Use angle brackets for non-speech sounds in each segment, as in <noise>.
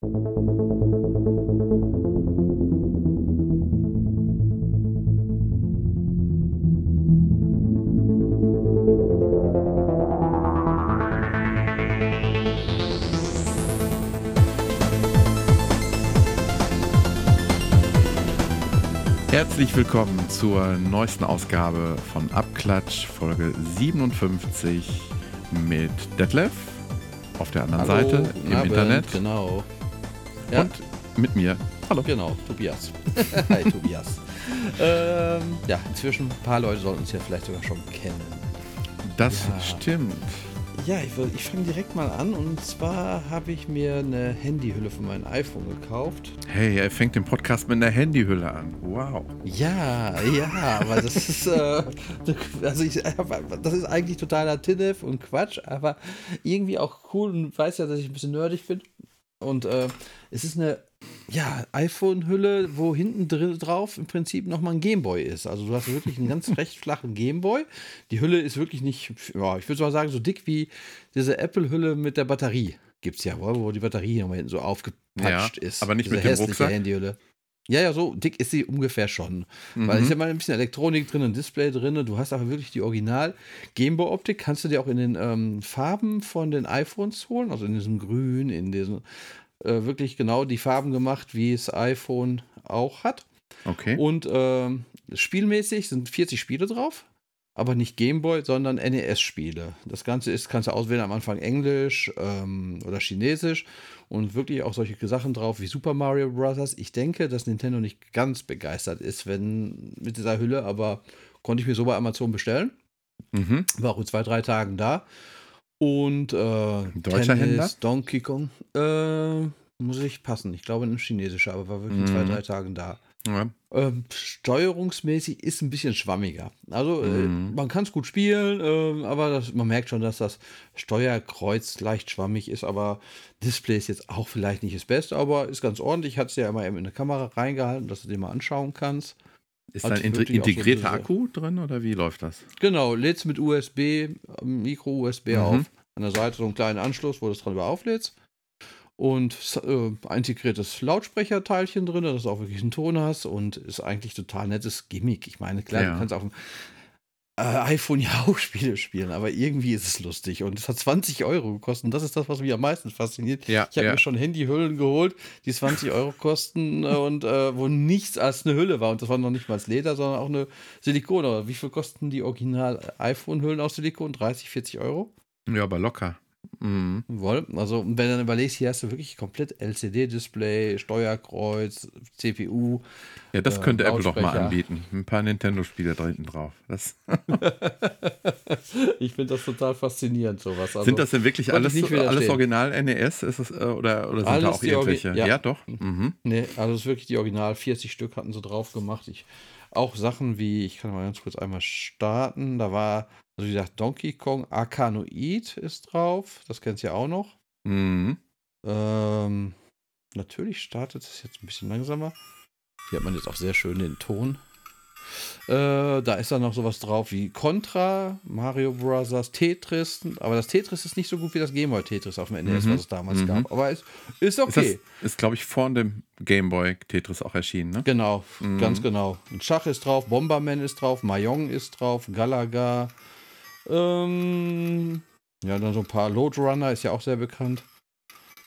Herzlich willkommen zur neuesten Ausgabe von Abklatsch, Folge 57 mit Detlef auf der anderen Hallo, Seite im Abend, Internet Genau. Ja. und mit mir. Hallo. Genau, Tobias. <laughs> Hi, Tobias. ähm, ja, inzwischen ein paar Leute sollten uns ja vielleicht sogar schon kennen. Das Ja. stimmt. Ja, ich, ich fange direkt mal an und zwar habe ich mir eine Handyhülle für mein iPhone gekauft. Hey, er fängt den Podcast mit einer Handyhülle an. Wow. Ja, ja, aber das ist, äh, also ich, das ist eigentlich totaler Tinnef und Quatsch, aber irgendwie auch cool und weiß ja, dass ich ein bisschen nerdig bin. Und äh, es ist eine, ja, iPhone-Hülle, wo hinten drin drauf im Prinzip nochmal ein Gameboy ist. Also du hast wirklich einen ganz <laughs> recht flachen Gameboy. Die Hülle ist wirklich nicht, ja, ich würde mal sagen, so dick wie diese Apple-Hülle mit der Batterie. Gibt es ja, wo wo die Batterie nochmal hinten so aufgepatscht Ja, ist. aber nicht Diese mit dem Rucksack? Handyhülle. Ja, ja, so dick ist sie ungefähr schon. Weil Mhm. ist ja mal ein bisschen Elektronik drin, ein Display drin. Du hast aber wirklich die Original Gameboy-Optik. Kannst du dir auch in den ähm, Farben von den iPhones holen, also in diesem Grün, in diesem äh, wirklich genau die Farben gemacht, wie es iPhone auch hat. Okay. Und ähm, spielmäßig sind 40 Spiele drauf, aber nicht Gameboy, sondern NES-Spiele. Das Ganze ist, kannst du auswählen am Anfang Englisch ähm, oder Chinesisch und wirklich auch solche Sachen drauf wie Super Mario Bros. Ich denke, dass Nintendo nicht ganz begeistert ist, wenn mit dieser Hülle, aber konnte ich mir so bei Amazon bestellen. Mhm. War auch in zwei, drei Tagen da. Und äh, Deutscher Händler? Donkey Kong, äh, muss ich passen. Ich glaube, ein chinesischer, aber war wirklich in zwei, Mhm. drei Tagen da. Ja. Ähm, steuerungsmäßig ist ein bisschen schwammiger. Also äh, Mhm. man kann es gut spielen, ähm, aber das, man merkt schon, dass das Steuerkreuz leicht schwammig ist, aber Display ist jetzt auch vielleicht nicht das Beste, aber ist ganz ordentlich. Hat es ja immer eben in eine Kamera reingehalten, dass du dir mal anschauen kannst. Ist da ein so integrierter diese- Akku drin oder wie läuft das? Genau, lädst mit USB, ähm, Micro-USB Mhm. auf. An der Seite so einen kleinen Anschluss, wo du es dran über auflädst. Und äh, integriertes Lautsprecherteilchen drin, dass du auch wirklich einen Ton hast und ist eigentlich total nettes Gimmick. Ich meine, klar, Ja. du kannst auf dem äh, iPhone ja <laughs> auch Spiele spielen, aber irgendwie ist es lustig. Und es hat 20 Euro gekostet. Und das ist das, was mich am meisten fasziniert. Ja, Ich habe ja. mir schon Handyhüllen geholt, die 20 Euro kosten äh, und äh, wo nichts als eine Hülle war. Und das war noch nicht mal Leder, sondern auch eine Silikon. Aber wie viel kosten die original iPhone-Hüllen aus Silikon? 30, 40 Euro? Ja, aber locker. Mhm. Also, wenn du dann überlegst, hier hast du wirklich komplett LCD-Display, Steuerkreuz, CPU. Ja, das Äh, könnte Apple doch mal anbieten. Ein paar Nintendo-Spiele da hinten drauf. Das, <laughs> ich finde das total faszinierend, sowas. Also, sind das denn wirklich alles, alles. Original NES? Ist es, äh, oder, oder sind Alles da auch irgendwelche? ja. Ja, doch. Mhm. Nee, also es ist wirklich die Original. 40 Stück hatten sie drauf gemacht. Ich, auch Sachen wie, ich kann mal ganz kurz einmal starten. Da war, also wie gesagt, Donkey Kong Arkanoid ist drauf. Das kennst du ja auch noch. Mhm. Ähm, natürlich startet es jetzt ein bisschen langsamer. Hier hat man jetzt auch sehr schön den Ton. Äh, da ist dann noch sowas drauf wie Contra, Mario Bros., Tetris. Aber das Tetris ist nicht so gut wie das Game Boy Tetris auf dem NES, Mhm. was es damals Mhm. gab. Aber es ist Ist, okay. das, ist glaube ich, vor dem Game Boy Tetris auch erschienen, ne? Genau, Mhm. ganz genau. Ein Schach ist drauf, Bomberman ist drauf, Mahjong ist drauf, Galaga. Ähm, ja, dann so ein paar Loadrunner ist ja auch sehr bekannt.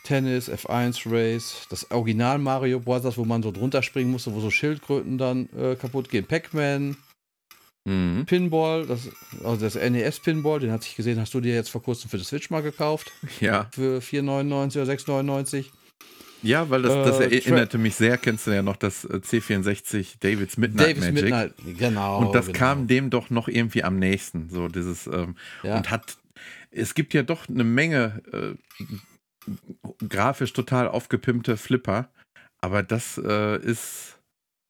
Tennis, F1 Race, das Original Mario Bros., wo man so drunter springen musste, wo so Schildkröten dann äh, kaputt gehen. Pac-Man, Mhm. Pinball, das, also das NES Pinball, den hatte ich gesehen, hast du dir jetzt vor kurzem für die Switch mal gekauft. Ja. Für 4,99 oder 6,99. Ja, weil das, das Äh, erinnerte mich sehr, kennst du ja noch, das äh, C64 David's Midnight Davis Magic. Midnight, genau. Und das genau. kam dem doch noch irgendwie am nächsten. So dieses, ähm, Ja. und hat, es gibt ja doch eine Menge äh, grafisch total aufgepimpte Flipper, aber das äh, ist,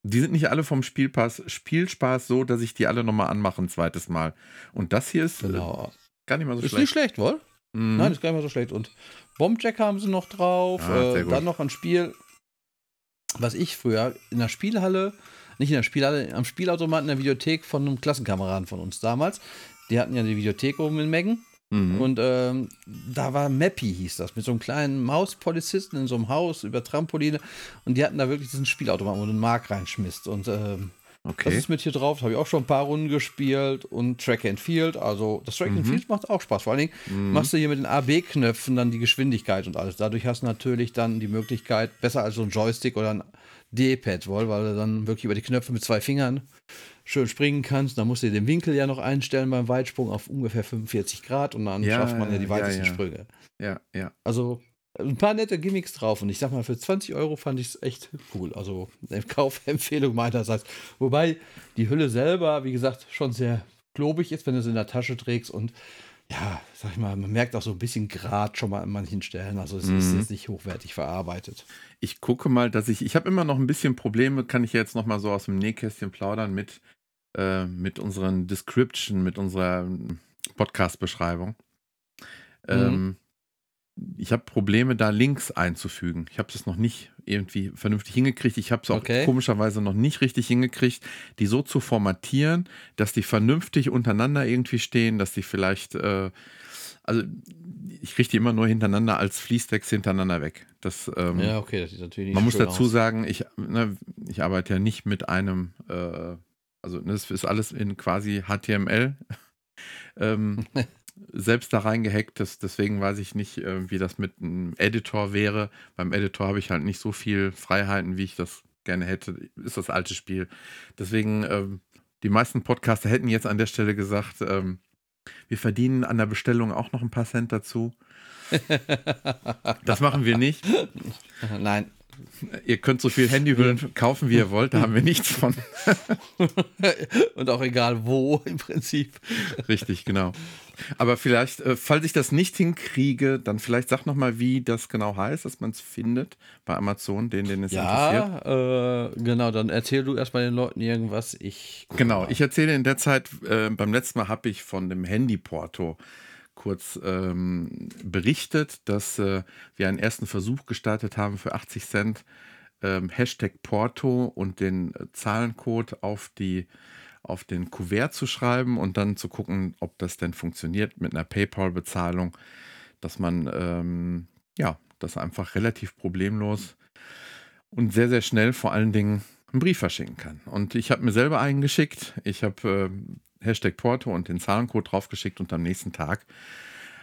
die sind nicht alle vom Spielpass, Spielspaß so, dass ich die alle nochmal anmache ein zweites Mal. Und das hier ist äh, Genau. gar nicht mal so Ist schlecht. nicht schlecht, wohl? Mhm. Nein, ist gar nicht mal so schlecht. Und Bombjack haben sie noch drauf. Ah, äh, dann noch ein Spiel, was ich früher in der Spielhalle, nicht in der Spielhalle, am Spielautomaten in der Videothek von einem Klassenkameraden von uns damals. Die hatten ja die Videothek oben in Meggen. Mhm. Und ähm, da war Mappy, hieß das, mit so einem kleinen Mauspolizisten in so einem Haus über Trampoline. Und die hatten da wirklich diesen Spielautomaten, wo du einen Mark reinschmisst. Und ähm, okay. das ist mit hier drauf. Da habe ich auch schon ein paar Runden gespielt. Und Track and Field. Also, das Track and mhm. Field macht auch Spaß. Vor allen Dingen mhm. machst du hier mit den AB-Knöpfen dann die Geschwindigkeit und alles. Dadurch hast du natürlich dann die Möglichkeit, besser als so ein Joystick oder ein D-Pad, weil du dann wirklich über die Knöpfe mit zwei Fingern schön springen kannst. Dann musst du den Winkel ja noch einstellen beim Weitsprung auf ungefähr 45 Grad und dann ja, schafft man ja die weitesten ja, ja. Sprünge. Ja, ja. Also ein paar nette Gimmicks drauf und ich sag mal, für 20 Euro fand ich es echt cool. Also eine <laughs> Kaufempfehlung meinerseits. Wobei die Hülle selber, wie gesagt, schon sehr klobig ist, wenn du es in der Tasche trägst und ja, sag ich mal, man merkt auch so ein bisschen Grad schon mal an manchen Stellen. Also es mhm. ist jetzt nicht hochwertig verarbeitet. Ich gucke mal, dass ich, ich habe immer noch ein bisschen Probleme, kann ich jetzt noch mal so aus dem Nähkästchen plaudern mit äh, mit unseren Description, mit unserer Podcast-Beschreibung. Mhm. Ähm, ich habe Probleme, da Links einzufügen. Ich habe das noch nicht irgendwie vernünftig hingekriegt. Ich habe es auch okay. komischerweise noch nicht richtig hingekriegt, die so zu formatieren, dass die vernünftig untereinander irgendwie stehen, dass die vielleicht, äh, also ich kriege die immer nur hintereinander als Fließtext hintereinander weg. Das, ähm, ja, okay, das sieht natürlich nicht Man muss dazu aus. sagen, ich, ne, ich arbeite ja nicht mit einem äh, also das ist alles in quasi HTML <laughs> ähm, <laughs> selbst da reingehackt. Das, deswegen weiß ich nicht, äh, wie das mit einem Editor wäre. Beim Editor habe ich halt nicht so viel Freiheiten, wie ich das gerne hätte. Ist das alte Spiel. Deswegen, ähm, die meisten Podcaster hätten jetzt an der Stelle gesagt, ähm, wir verdienen an der Bestellung auch noch ein paar Cent dazu. <laughs> das machen wir nicht. Nein. Ihr könnt so viel Handyhüllen kaufen, wie ihr wollt, da haben wir nichts von. <laughs> Und auch egal wo im Prinzip. Richtig, genau. Aber vielleicht, äh, falls ich das nicht hinkriege, dann vielleicht sag nochmal, wie das genau heißt, dass man es findet bei Amazon, den, den es ja, interessiert. Ja, äh, genau, dann erzähl du erstmal den Leuten irgendwas. Ich genau, ich erzähle in der Zeit, äh, beim letzten Mal habe ich von dem Handy-Porto kurz ähm, berichtet, dass äh, wir einen ersten Versuch gestartet haben für 80 Cent ähm, Hashtag Porto und den äh, Zahlencode auf die auf den Kuvert zu schreiben und dann zu gucken, ob das denn funktioniert mit einer PayPal-Bezahlung, dass man ähm, ja das einfach relativ problemlos und sehr sehr schnell vor allen Dingen einen Brief verschicken kann. Und ich habe mir selber einen geschickt. Ich habe äh, Hashtag Porto und den Zahlencode draufgeschickt und am nächsten Tag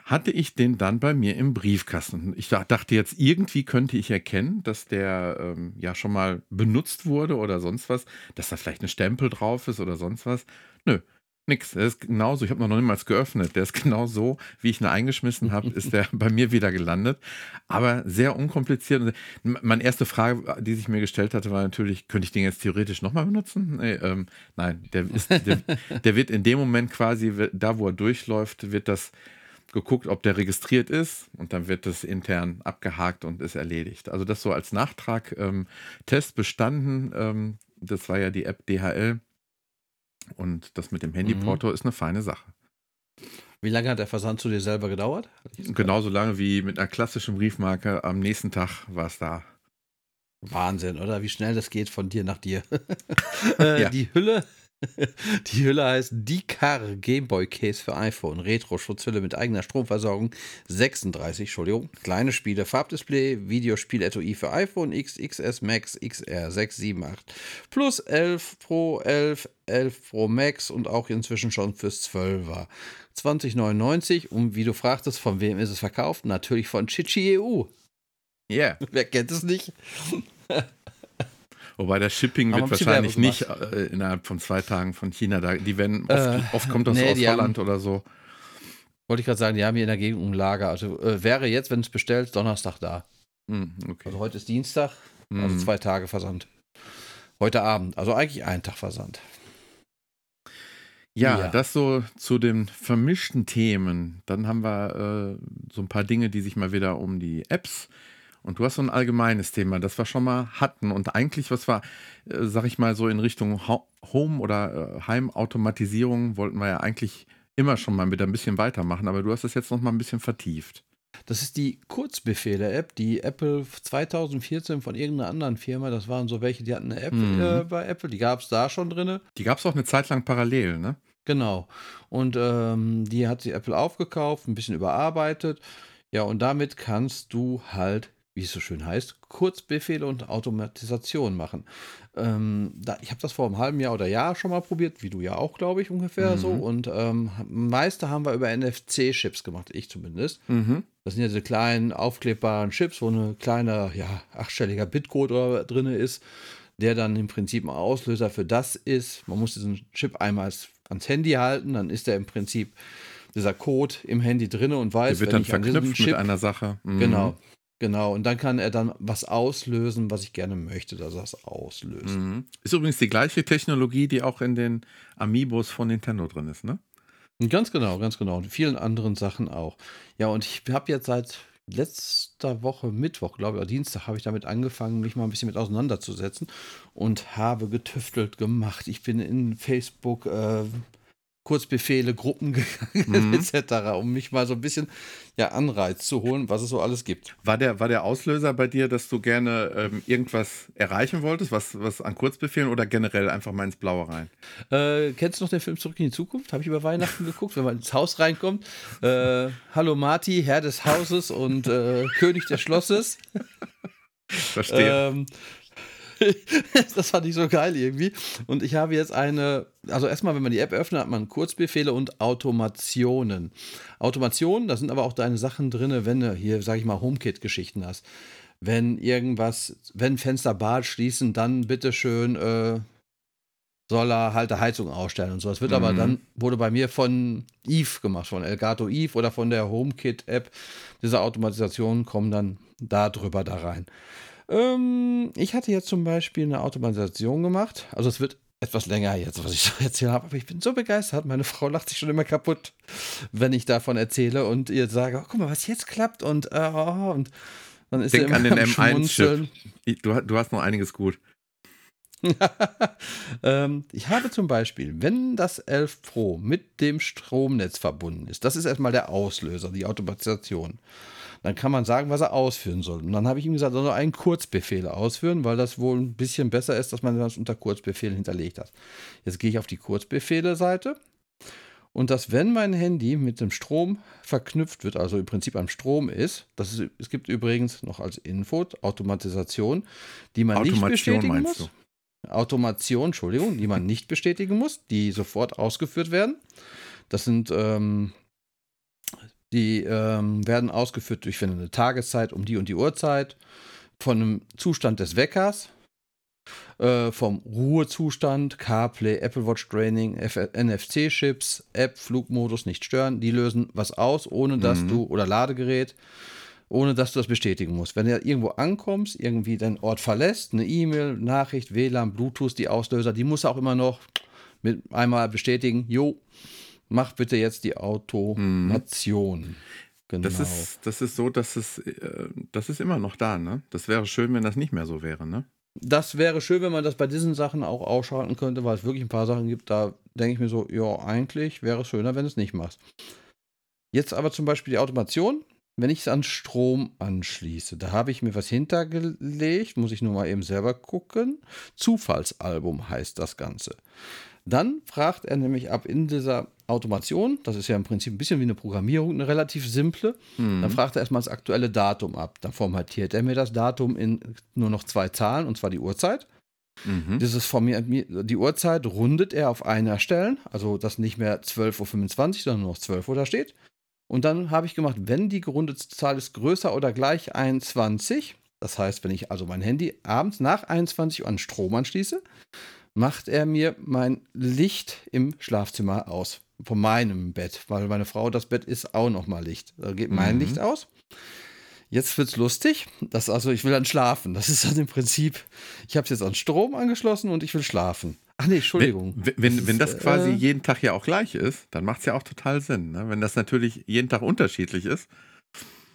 hatte ich den dann bei mir im Briefkasten. Ich dachte jetzt, irgendwie könnte ich erkennen, dass der ähm, ja schon mal benutzt wurde oder sonst was, dass da vielleicht eine Stempel drauf ist oder sonst was. Nö, Nix. Der ist genauso, ich habe noch niemals geöffnet. Der ist <laughs> genau so, wie ich ihn eingeschmissen habe, ist der bei mir wieder gelandet. Aber sehr unkompliziert. Meine erste Frage, die sich mir gestellt hatte, war natürlich, könnte ich den jetzt theoretisch nochmal benutzen? Nee, ähm, nein, der, ist, der, der wird in dem Moment quasi, da wo er durchläuft, wird das geguckt, ob der registriert ist und dann wird das intern abgehakt und ist erledigt. Also das so als Nachtrag. Ähm, Test bestanden. Ähm, das war ja die App DHL und das mit dem Handyporto mhm. ist eine feine Sache. Wie lange hat der Versand zu dir selber gedauert? Genauso lange wie mit einer klassischen Briefmarke. Am nächsten Tag war es da. Wahnsinn, oder? Wie schnell das geht von dir nach dir. <laughs> äh, ja. Die Hülle Die Hülle heißt Dicar Gameboy Case für iPhone. Retro-Schutzhülle mit eigener Stromversorgung. 36, Entschuldigung. Kleine Spiele, Farbdisplay, Videospiel etui für iPhone X, XS Max, XR 6, 7, 8. Plus 11 Pro, 11, 11 Pro Max und auch inzwischen schon fürs 12er. 2099 und wie du fragtest, von wem ist es verkauft? Natürlich von Chichi EU. Ja. Yeah. Wer kennt es nicht? Wobei das Shipping wird wahrscheinlich nicht äh, innerhalb von zwei Tagen von China da. Die werden oft, äh, oft kommt das nee, aus Holland haben, oder so. Wollte ich gerade sagen, die haben hier in der Gegend ein Lager. Also äh, wäre jetzt, wenn es bestellt, Donnerstag da. Mm, okay. Also heute ist Dienstag, mm. also zwei Tage Versand. Heute Abend, also eigentlich ein Tag Versand. Ja, ja, das so zu den vermischten Themen. Dann haben wir äh, so ein paar Dinge, die sich mal wieder um die Apps und du hast so ein allgemeines Thema, das wir schon mal hatten und eigentlich, was wir, äh, sag ich mal, so in Richtung Home- oder äh, Heimautomatisierung wollten wir ja eigentlich immer schon mal mit ein bisschen weitermachen, aber du hast es jetzt noch mal ein bisschen vertieft. Das ist die Kurzbefehle-App, die Apple 2014 von irgendeiner anderen Firma, das waren so welche, die hatten eine App mhm. äh, bei Apple, die gab es da schon drin. Die gab es auch eine Zeit lang parallel, ne? Genau. Und ähm, die hat sie Apple aufgekauft, ein bisschen überarbeitet. Ja, und damit kannst du halt, wie es so schön heißt, Kurzbefehle und Automatisation machen. Ähm, da, ich habe das vor einem halben Jahr oder Jahr schon mal probiert, wie du ja auch, glaube ich, ungefähr Mhm. so. Und ähm, meiste haben wir über NFC-Chips gemacht, ich zumindest. Mhm. Das sind ja diese kleinen aufklebbaren Chips, wo ein kleiner, ja, achtstelliger Bitcode drin ist, der dann im Prinzip ein Auslöser für das ist. Man muss diesen Chip einmal ans- Handy halten, dann ist der im Prinzip dieser Code im Handy drin und weiß, Der wird dann verknüpft mit Chip, einer Sache. Mhm. genau, genau, und dann kann er dann was auslösen, was ich gerne möchte, dass er es auslöst. Mhm. Ist übrigens die gleiche Technologie, die auch in den Amiibos von Nintendo drin ist, ne? Ganz genau, ganz genau. Und vielen anderen Sachen auch. Ja, und ich habe jetzt seit letzter Woche, Mittwoch, glaube ich, oder Dienstag, habe ich damit angefangen, mich mal ein bisschen mit auseinanderzusetzen und habe getüftelt gemacht. Ich bin in Facebook äh, Kurzbefehle, Gruppen gegangen, Mhm. <laughs> etc., um mich mal so ein bisschen ja, Anreiz zu holen, was es so alles gibt. War der, war der Auslöser bei dir, dass du gerne ähm, irgendwas erreichen wolltest, was, was an Kurzbefehlen oder generell einfach mal ins Blaue rein? Äh, kennst du noch den Film Zurück in die Zukunft? Habe ich über Weihnachten geguckt, wenn man ins Haus reinkommt. Äh, Hallo Marty, Herr des Hauses und äh, König des Schlosses. Verstehe. Ähm, <laughs> das fand ich so geil irgendwie. Und ich habe jetzt eine, also erstmal, wenn man die App öffnet, hat man Kurzbefehle und Automationen. Automationen, da sind aber auch deine Sachen drin, wenn du hier, sag ich mal, HomeKit-Geschichten hast. Wenn irgendwas, wenn Fenster Bad schließen, dann bitteschön äh, soll er halt die Heizung ausstellen und so. Das wird aber Mhm. dann, wurde bei mir von Eve gemacht, von Elgato Eve oder von der HomeKit-App. Diese Automatisationen kommen dann da drüber da rein. Ähm, ich hatte jetzt zum Beispiel eine Automatisation gemacht. Also es wird etwas länger jetzt, was ich <laughs> so erzählt habe, aber ich bin so begeistert. Meine Frau lacht sich schon immer kaputt, wenn ich davon erzähle und ihr sage, oh, guck mal, was jetzt klappt und, äh, und dann ist Denk an den am M1-Chip. Schmunzeln. Du, du hast noch einiges gut. <laughs> ähm, ich habe zum Beispiel, wenn das 11 Pro mit dem Stromnetz verbunden ist, das ist erstmal der Auslöser, die Automatisation. Dann kann man sagen, was er ausführen soll. Und dann habe ich ihm gesagt, er soll einen Kurzbefehl ausführen, weil das wohl ein bisschen besser ist, dass man das unter Kurzbefehlen hinterlegt hat. Jetzt gehe ich auf die Kurzbefehle-Seite und dass, wenn mein Handy mit dem Strom verknüpft wird, also im Prinzip am Strom ist, das ist es gibt übrigens noch als Info Automatisation, die man nicht Automation bestätigen meinst muss. du? Automation, Entschuldigung, die man nicht bestätigen muss, die sofort ausgeführt werden. Das sind, ähm, die ähm, werden ausgeführt durch wenn eine Tageszeit um die und die Uhrzeit, von einem Zustand des Weckers, äh, vom Ruhezustand, CarPlay, Apple Watch Training, NFC-Chips, App, Flugmodus nicht stören. Die lösen was aus, ohne dass Mhm. du, oder Ladegerät, ohne dass du das bestätigen musst. Wenn du irgendwo ankommst, irgendwie deinen Ort verlässt, eine E-Mail, Nachricht, WLAN, Bluetooth, die Auslöser, die musst du auch immer noch mit einmal bestätigen. Jo, mach bitte jetzt die Automation. Genau. Das, ist, das ist so, dass es, äh, das ist immer noch da, ne? Das wäre schön, wenn das nicht mehr so wäre, ne? das wäre schön, wenn man das bei diesen Sachen auch ausschalten könnte, weil es wirklich ein paar Sachen gibt, da denke ich mir so, ja, eigentlich wäre es schöner, wenn du es nicht machst. Jetzt aber zum Beispiel die Automation. Wenn ich es an Strom anschließe, da habe ich mir was hintergelegt, muss ich nur mal eben selber gucken. Zufallsalbum heißt das Ganze. Dann fragt er nämlich ab in dieser Automation, das ist ja im Prinzip ein bisschen wie eine Programmierung, eine relativ simple. Mhm. Dann fragt er erstmal das aktuelle Datum ab. Dann formatiert er mir das Datum in nur noch zwei Zahlen, und zwar die Uhrzeit. Mhm. Dieses formiert die Uhrzeit rundet er auf einer Stellen, also dass nicht mehr 12.25 Uhr, sondern nur noch 12 Uhr da steht. Und dann habe ich gemacht, wenn die gerundete Zahl ist größer oder gleich 21, das heißt, wenn ich also mein Handy abends nach 21 Uhr an Strom anschließe, macht er mir mein Licht im Schlafzimmer aus. Von meinem Bett, weil meine Frau, das Bett ist auch nochmal Licht. Da geht mein Mhm. Licht aus. Jetzt wird's lustig. Das also, ich will dann schlafen. Das ist dann im Prinzip, ich habe es jetzt an Strom angeschlossen und ich will schlafen. Ach nee, Entschuldigung. Wenn, wenn, wenn das ist, quasi äh, jeden Tag ja auch gleich ist, dann macht es ja auch total Sinn. Ne? Wenn das natürlich jeden Tag unterschiedlich ist.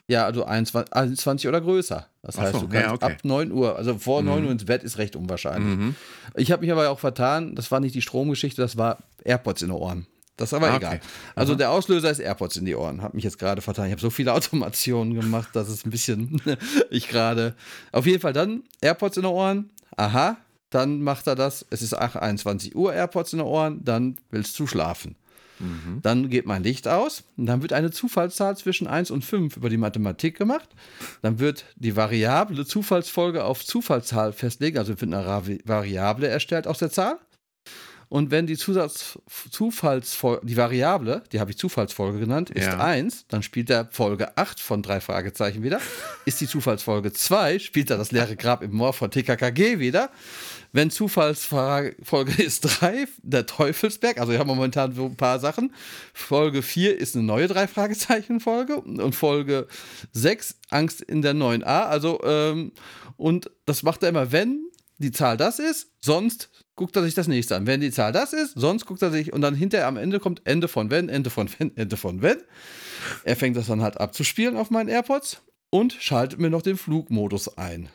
Ja, also 21, 21 oder größer. Das heißt, so, du kannst ja, okay. ab 9 Uhr, also vor Mhm. 9 Uhr ins Bett ist recht unwahrscheinlich. Mhm. Ich habe mich aber auch vertan, das war nicht die Stromgeschichte, das war AirPods in den Ohren. Das ist aber Ah, egal. okay. Also Aha. der Auslöser ist AirPods in die Ohren. Habe mich jetzt gerade vertan. Ich habe so viele <laughs> Automationen gemacht, dass es ein bisschen <laughs> ich gerade. Auf jeden Fall dann AirPods in den Ohren. Aha, dann macht er das. Es ist ach, 21 Uhr AirPods in den Ohren. Dann willst du schlafen. Mhm. Dann geht mein Licht aus. Und dann wird eine Zufallszahl zwischen 1 und 5 über die Mathematik gemacht. Dann wird die Variable Zufallsfolge auf Zufallszahl festlegen. Also wird eine Variable erstellt aus der Zahl. Und wenn die Zusatz Zufallsfolge, die Variable, die habe ich Zufallsfolge genannt, ist ja. 1, dann spielt er Folge 8 von drei Fragezeichen wieder. Ist die Zufallsfolge 2, spielt er das leere Grab im Moor von TKKG wieder. Wenn Zufallsfolge ist 3, der Teufelsberg, also wir haben momentan so ein paar Sachen. Folge 4 ist eine neue drei Fragezeichen Folge und Folge 6 Angst in der 9a, also ähm, und das macht er immer, wenn die Zahl das ist, sonst guckt er sich das nächste an. Wenn die Zahl das ist, sonst guckt er sich und dann hinterher am Ende kommt Ende von wenn, Ende von wenn, <laughs> Ende von wenn. Er fängt das dann halt abzuspielen auf meinen AirPods und schaltet mir noch den Flugmodus ein.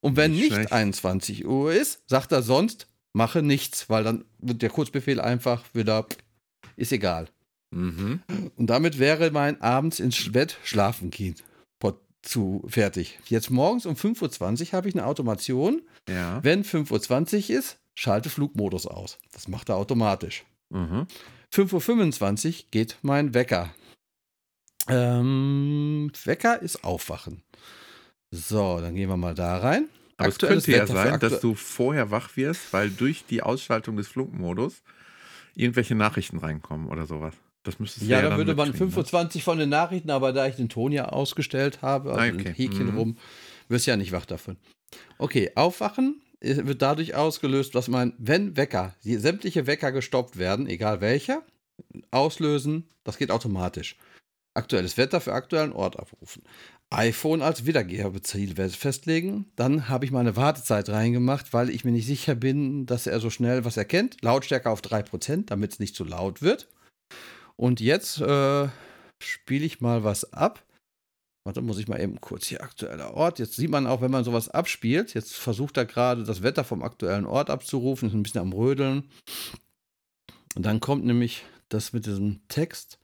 Und wenn nicht, nicht 21 Uhr ist, sagt er sonst, mache nichts, weil dann wird der Kurzbefehl einfach wieder, ist egal. Mhm. Und damit wäre mein abends ins Bett schlafen gehen zu fertig. Jetzt morgens um 5.20 Uhr habe ich eine Automation. Ja. Wenn 5.20 Uhr ist, schalte Flugmodus aus. Das macht er automatisch. Mhm. 5.25 Uhr geht mein Wecker. Ähm, Wecker ist Aufwachen. So, dann gehen wir mal da rein. Aber Aktuelles es könnte ja sein, dass du vorher wach wirst, weil durch die Ausschaltung des Flugmodus irgendwelche Nachrichten reinkommen oder sowas. Das müsste ja, ja da würde man 25 ne? von den Nachrichten, aber da ich den Ton ja ausgestellt habe, also ah, okay. ein Häkchen mhm. rum, wirst du ja nicht wach davon. Okay, aufwachen wird dadurch ausgelöst, dass man, wenn Wecker, sämtliche Wecker gestoppt werden, egal welcher, auslösen, das geht automatisch. Aktuelles Wetter für aktuellen Ort abrufen. iPhone als Wiedergeberziel festlegen. Dann habe ich meine Wartezeit reingemacht, weil ich mir nicht sicher bin, dass er so schnell was erkennt. Lautstärke auf 3%, damit es nicht zu laut wird. Und jetzt äh, spiele ich mal was ab. Warte, muss ich mal eben kurz hier aktueller Ort. Jetzt sieht man auch, wenn man sowas abspielt, jetzt versucht er gerade das Wetter vom aktuellen Ort abzurufen, ist ein bisschen am Rödeln. Und dann kommt nämlich das mit diesem Text.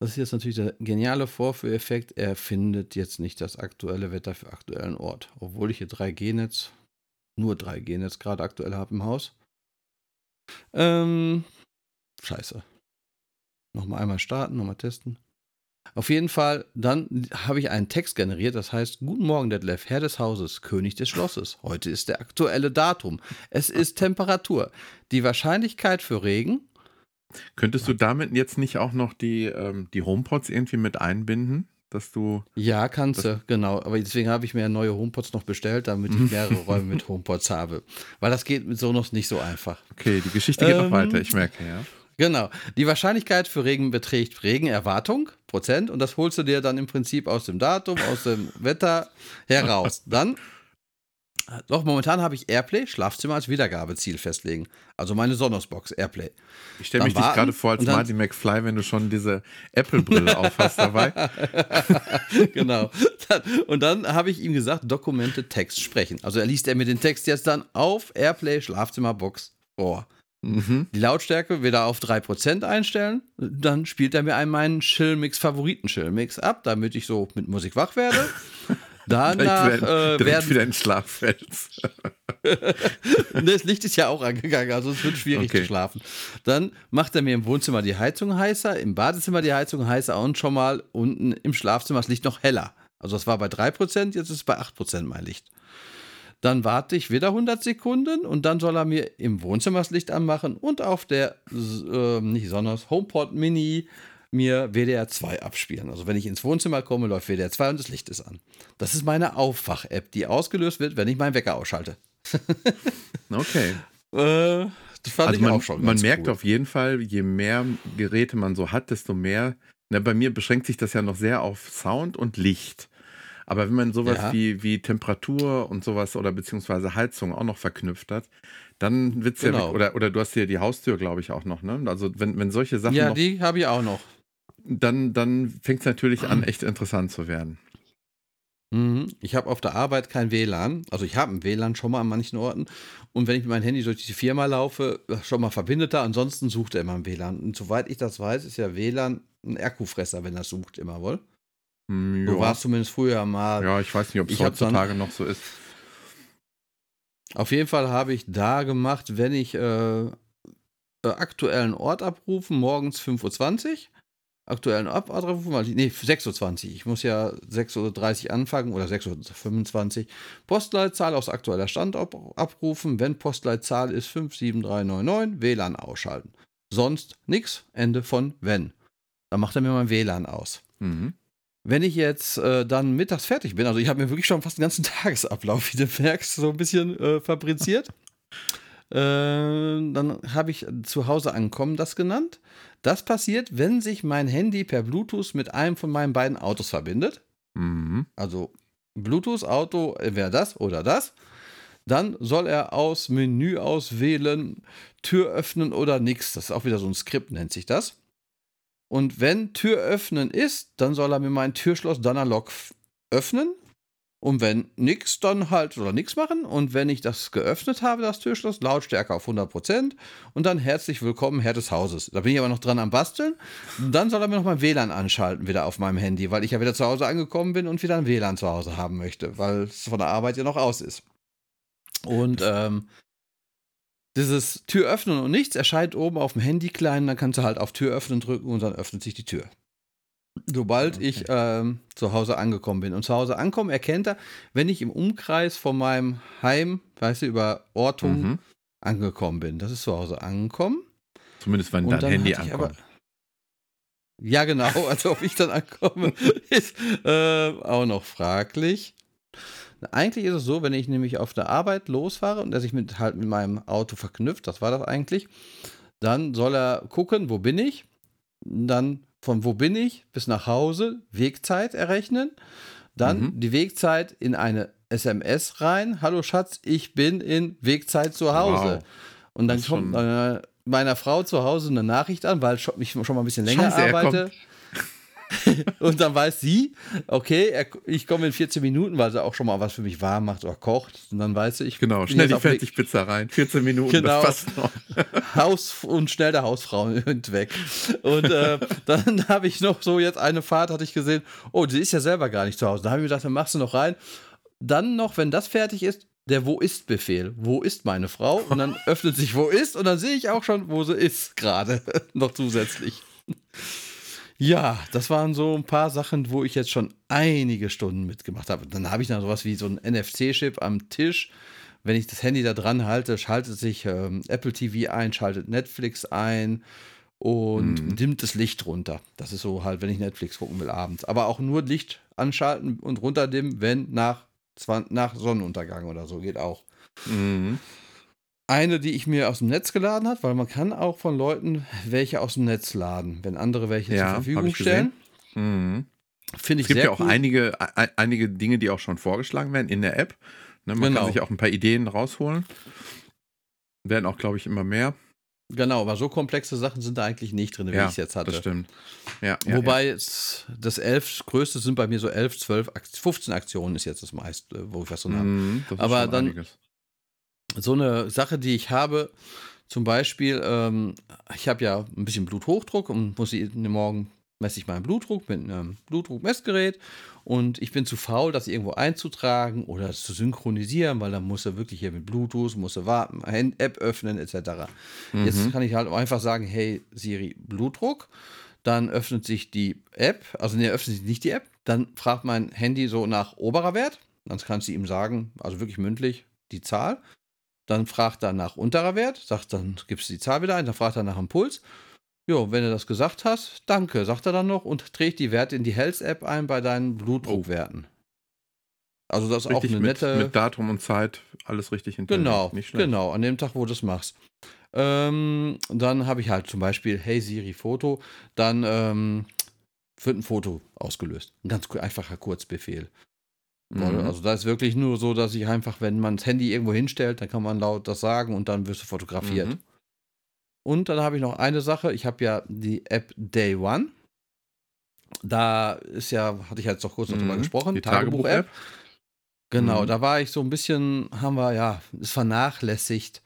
Das ist jetzt natürlich der geniale Vorführeffekt. Er findet jetzt nicht das aktuelle Wetter für aktuellen Ort. Obwohl ich hier 3G-Netz, nur 3G-Netz gerade aktuell habe im Haus. Ähm, scheiße. Nochmal einmal starten, nochmal testen. Auf jeden Fall, dann habe ich einen Text generiert, das heißt, Guten Morgen, Detlef, Herr des Hauses, König des Schlosses. Heute ist der aktuelle Datum. Es ist Temperatur. Die Wahrscheinlichkeit für Regen. Könntest du damit jetzt nicht auch noch die, ähm, die HomePods irgendwie mit einbinden? Dass du. Ja, kannst du, genau. Aber deswegen habe ich mir neue HomePods noch bestellt, damit ich mehrere <laughs> Räume mit HomePods habe. Weil das geht mit Sonos nicht so einfach. Okay, die Geschichte geht ähm, noch weiter, ich merke, ja. Genau. Die Wahrscheinlichkeit für Regen beträgt Regenerwartung, Prozent, und das holst du dir dann im Prinzip aus dem Datum, aus dem Wetter heraus. Dann, doch, momentan habe ich Airplay, Schlafzimmer als Wiedergabeziel festlegen. Also meine Sonos-Box, Airplay. Ich stelle mich gerade vor als dann, Marty McFly, wenn du schon diese Apple-Brille <laughs> aufhast dabei. <laughs> genau. Und dann habe ich ihm gesagt, Dokumente, Text sprechen. Also er liest er mir den Text jetzt dann auf Airplay, Schlafzimmer-Box vor. Mhm. Die Lautstärke wieder auf 3% einstellen. Dann spielt er mir einen meinen Chillmix favoriten Chillmix ab, damit ich so mit Musik wach werde. <laughs> Danach direkt, äh, direkt wieder in Schlaf fällst. <laughs> das Licht ist ja auch angegangen, also es wird schwierig okay. zu schlafen. Dann macht er mir im Wohnzimmer die Heizung heißer, im Badezimmer die Heizung heißer und schon mal unten im Schlafzimmer das Licht noch heller. Also es war bei 3%, jetzt ist es bei 8% mein Licht. Dann warte ich wieder 100 Sekunden und dann soll er mir im Wohnzimmer das Licht anmachen und auf der, äh, nicht sondern HomePod Mini mir WDR 2 abspielen. Also wenn ich ins Wohnzimmer komme, läuft WDR 2 und das Licht ist an. Das ist meine Aufwach-App, die ausgelöst wird, wenn ich meinen Wecker ausschalte. <laughs> okay. Äh, das fand also ich man, auch schon. Man merkt cool. auf jeden Fall, je mehr Geräte man so hat, desto mehr. Na, bei mir beschränkt sich das ja noch sehr auf Sound und Licht. Aber wenn man sowas ja. wie, wie Temperatur und sowas oder beziehungsweise Heizung auch noch verknüpft hat, dann wird es genau. ja, oder, oder du hast ja die Haustür, glaube ich, auch noch, ne? Also wenn, wenn solche Sachen. Ja, noch, die habe ich auch noch. Dann, dann fängt es natürlich an, <clears throat> echt interessant zu werden. Mhm. Ich habe auf der Arbeit kein WLAN. Also ich habe ein WLAN schon mal an manchen Orten. Und wenn ich mit meinem Handy durch die Firma laufe, schon mal verbindet er. Ansonsten sucht er immer ein WLAN. Und soweit ich das weiß, ist ja WLAN ein Akkufresser, wenn er sucht, immer wohl. Hm, so war es zumindest früher mal. Ja, ich weiß nicht, ob es heutzutage noch so ist. Auf jeden Fall habe ich da gemacht, wenn ich äh, äh, aktuellen Ort abrufen, morgens 5.20 Uhr. Aktuellen Ort abrufen, nee, 6.20 Uhr. Ich muss ja 6.30 Uhr anfangen oder 6.25 Uhr. Postleitzahl aus aktueller Stand ab, abrufen. Wenn Postleitzahl ist 57399, WLAN ausschalten. Sonst nichts. Ende von wenn. Dann macht er mir mein WLAN aus. Mhm. Wenn ich jetzt äh, dann mittags fertig bin, also ich habe mir wirklich schon fast den ganzen <laughs> Tagesablauf, wie du merkst, so ein bisschen äh, fabriziert. äh, dann habe ich zu Hause ankommen das genannt. Das passiert, wenn sich mein Handy per Bluetooth mit einem von meinen beiden Autos verbindet. Mhm. Also Bluetooth-Auto, entweder das oder das. Dann soll er aus Menü auswählen, Tür öffnen oder nichts. Das ist auch wieder so ein Skript, nennt sich das. Und wenn Tür öffnen ist, dann soll er mir mein Türschloss dann analog öffnen. Und wenn nichts, dann halt oder nichts machen. Und wenn ich das geöffnet habe, das Türschloss, Lautstärke auf 100%. Und dann herzlich willkommen, Herr des Hauses. Da bin ich aber noch dran am Basteln. Und dann soll er mir noch mein WLAN anschalten, wieder auf meinem Handy, weil ich ja wieder zu Hause angekommen bin und wieder ein WLAN zu Hause haben möchte, weil es von der Arbeit ja noch aus ist. Und ähm, dieses Tür öffnen und nichts erscheint oben auf dem Handy klein, dann kannst du halt auf Tür öffnen drücken und dann öffnet sich die Tür. Sobald okay. ich ähm, zu Hause angekommen bin. Und zu Hause ankommen erkennt er, wenn ich im Umkreis von meinem Heim, weißt du, über Ortung mhm. angekommen bin. Das ist zu Hause angekommen. Zumindest wenn dein Handy ankommt. Ja, genau. <laughs> Also ob ich dann ankomme, <laughs> ist äh, auch noch fraglich. Eigentlich ist es so, wenn ich nämlich auf der Arbeit losfahre und er sich mit, halt mit meinem Auto verknüpft, das war das eigentlich, dann soll er gucken, wo bin ich, dann von wo bin ich bis nach Hause Wegzeit errechnen, dann mhm. die Wegzeit in eine SMS rein. Hallo Schatz, ich bin in Wegzeit zu Hause. Wow. Und dann kommt äh, meiner Frau zu Hause eine Nachricht an, weil ich schon mal ein bisschen länger Scheiße, arbeite. <laughs> und dann weiß sie, okay, er, ich komme in 14 Minuten, weil sie auch schon mal was für mich warm macht oder kocht. Und dann weiß ich. Genau, schnell die Fertigpizza rein. 14 Minuten, genau, das passt noch. <laughs> Haus und schnell der Hausfrau <laughs> weg. Und äh, dann habe ich noch so jetzt eine Fahrt, hatte ich gesehen, oh, sie ist ja selber gar nicht zu Hause. Da habe ich mir gedacht, dann machst du noch rein. Dann noch, wenn das fertig ist, der Wo ist Befehl. Wo ist meine Frau? Und dann öffnet sich Wo ist und dann sehe ich auch schon, wo sie ist gerade noch zusätzlich. Ja, das waren so ein paar Sachen, wo ich jetzt schon einige Stunden mitgemacht habe. Dann habe ich dann sowas wie so ein NFC-Chip am Tisch. Wenn ich das Handy da dran halte, schaltet sich ähm, Apple TV ein, schaltet Netflix ein und mhm. dimmt das Licht runter. Das ist so halt, wenn ich Netflix gucken will abends. Aber auch nur Licht anschalten und runterdimmen, wenn nach, nach Sonnenuntergang oder so geht auch. Mhm eine, die ich mir aus dem Netz geladen habe, weil man kann auch von Leuten welche aus dem Netz laden, wenn andere welche ja, zur Verfügung stellen. Mhm. Finde ich es gibt sehr ja auch cool. einige, einige Dinge, die auch schon vorgeschlagen werden in der App. Ne, man genau. kann sich auch ein paar Ideen rausholen. Werden auch, glaube ich, immer mehr. Genau, aber so komplexe Sachen sind da eigentlich nicht drin, wie ja, ich es jetzt hatte. Das stimmt. Ja, Wobei ja. Das elf größte sind bei mir so 11, 12, 15 Aktionen ist jetzt das meiste, wo ich was drin habe. Mhm, aber dann, einiges so eine Sache, die ich habe, zum Beispiel, ähm, ich habe ja ein bisschen Bluthochdruck und muss jeden Morgen messe ich meinen Blutdruck mit einem Blutdruckmessgerät. Und ich bin zu faul, das irgendwo einzutragen oder zu synchronisieren, weil dann muss er wirklich hier mit Bluetooth, muss er warten, App öffnen etc. Mhm. Jetzt kann ich halt einfach sagen, hey Siri, Blutdruck, dann öffnet sich die App, also ne, öffnet sich nicht die App, dann fragt mein Handy so nach oberer Wert, dann kannst du ihm sagen, also wirklich mündlich, die Zahl dann fragt er nach unterer Wert, sagt dann, gibst du die Zahl wieder ein, dann fragt er nach dem Puls. Jo, wenn du das gesagt hast, danke, sagt er dann noch und trägt die Werte in die Health-App ein bei deinen Blutdruckwerten. Also das ist richtig auch eine mit, nette. Mit Datum und Zeit alles richtig hinterlegt. Genau, genau, an dem Tag, wo du das machst. Ähm, dann habe ich halt zum Beispiel, hey Siri, Foto, dann ähm, wird ein Foto ausgelöst. Ein ganz einfacher Kurzbefehl. Mhm. Also da ist wirklich nur so, dass ich einfach, wenn man das Handy irgendwo hinstellt, dann kann man laut das sagen und dann wirst du fotografiert. Mhm. Und dann habe ich noch eine Sache. Ich habe ja die App Day One. Da ist ja, hatte ich jetzt doch kurz mhm. drüber gesprochen, die Tagebuch-App. Tagebuch genau, mhm. da war ich so ein bisschen, haben wir ja, es vernachlässigt,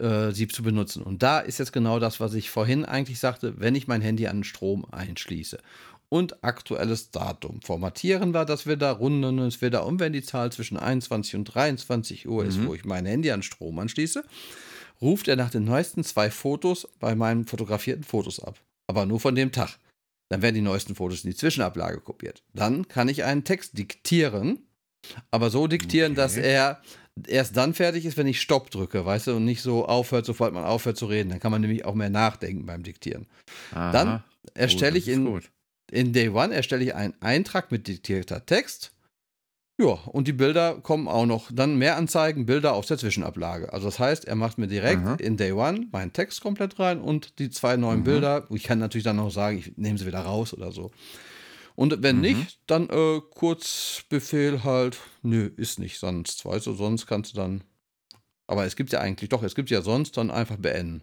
äh, sie zu benutzen. Und da ist jetzt genau das, was ich vorhin eigentlich sagte, wenn ich mein Handy an Strom einschließe und aktuelles Datum. Formatieren wir das wieder, runden es wieder um, wenn die Zahl zwischen 21 und 23 Uhr ist, mhm. wo ich mein Handy an Strom anschließe. ruft er nach den neuesten zwei Fotos bei meinen fotografierten Fotos ab. Aber nur von dem Tag. Dann werden die neuesten Fotos in die Zwischenablage kopiert. Dann kann ich einen Text diktieren, aber so diktieren, okay. dass er erst dann fertig ist, wenn ich Stopp drücke, weißt du, und nicht so aufhört, sofort man aufhört zu reden. Dann kann man nämlich auch mehr nachdenken beim Diktieren. Aha. Dann erstelle oh, ich in, in Day One erstelle ich einen Eintrag mit diktierter Text. Ja, und die Bilder kommen auch noch. Dann mehr Anzeigen, Bilder aus der Zwischenablage. Also das heißt, er macht mir direkt Aha. in Day One meinen Text komplett rein und die zwei neuen mhm. Bilder. Ich kann natürlich dann noch sagen, ich nehme sie wieder raus oder so. Und wenn mhm. nicht, dann äh, Kurzbefehl halt, nö, ist nicht sonst, weißt du, sonst kannst du dann. Aber es gibt ja eigentlich, doch, es gibt ja sonst dann einfach beenden.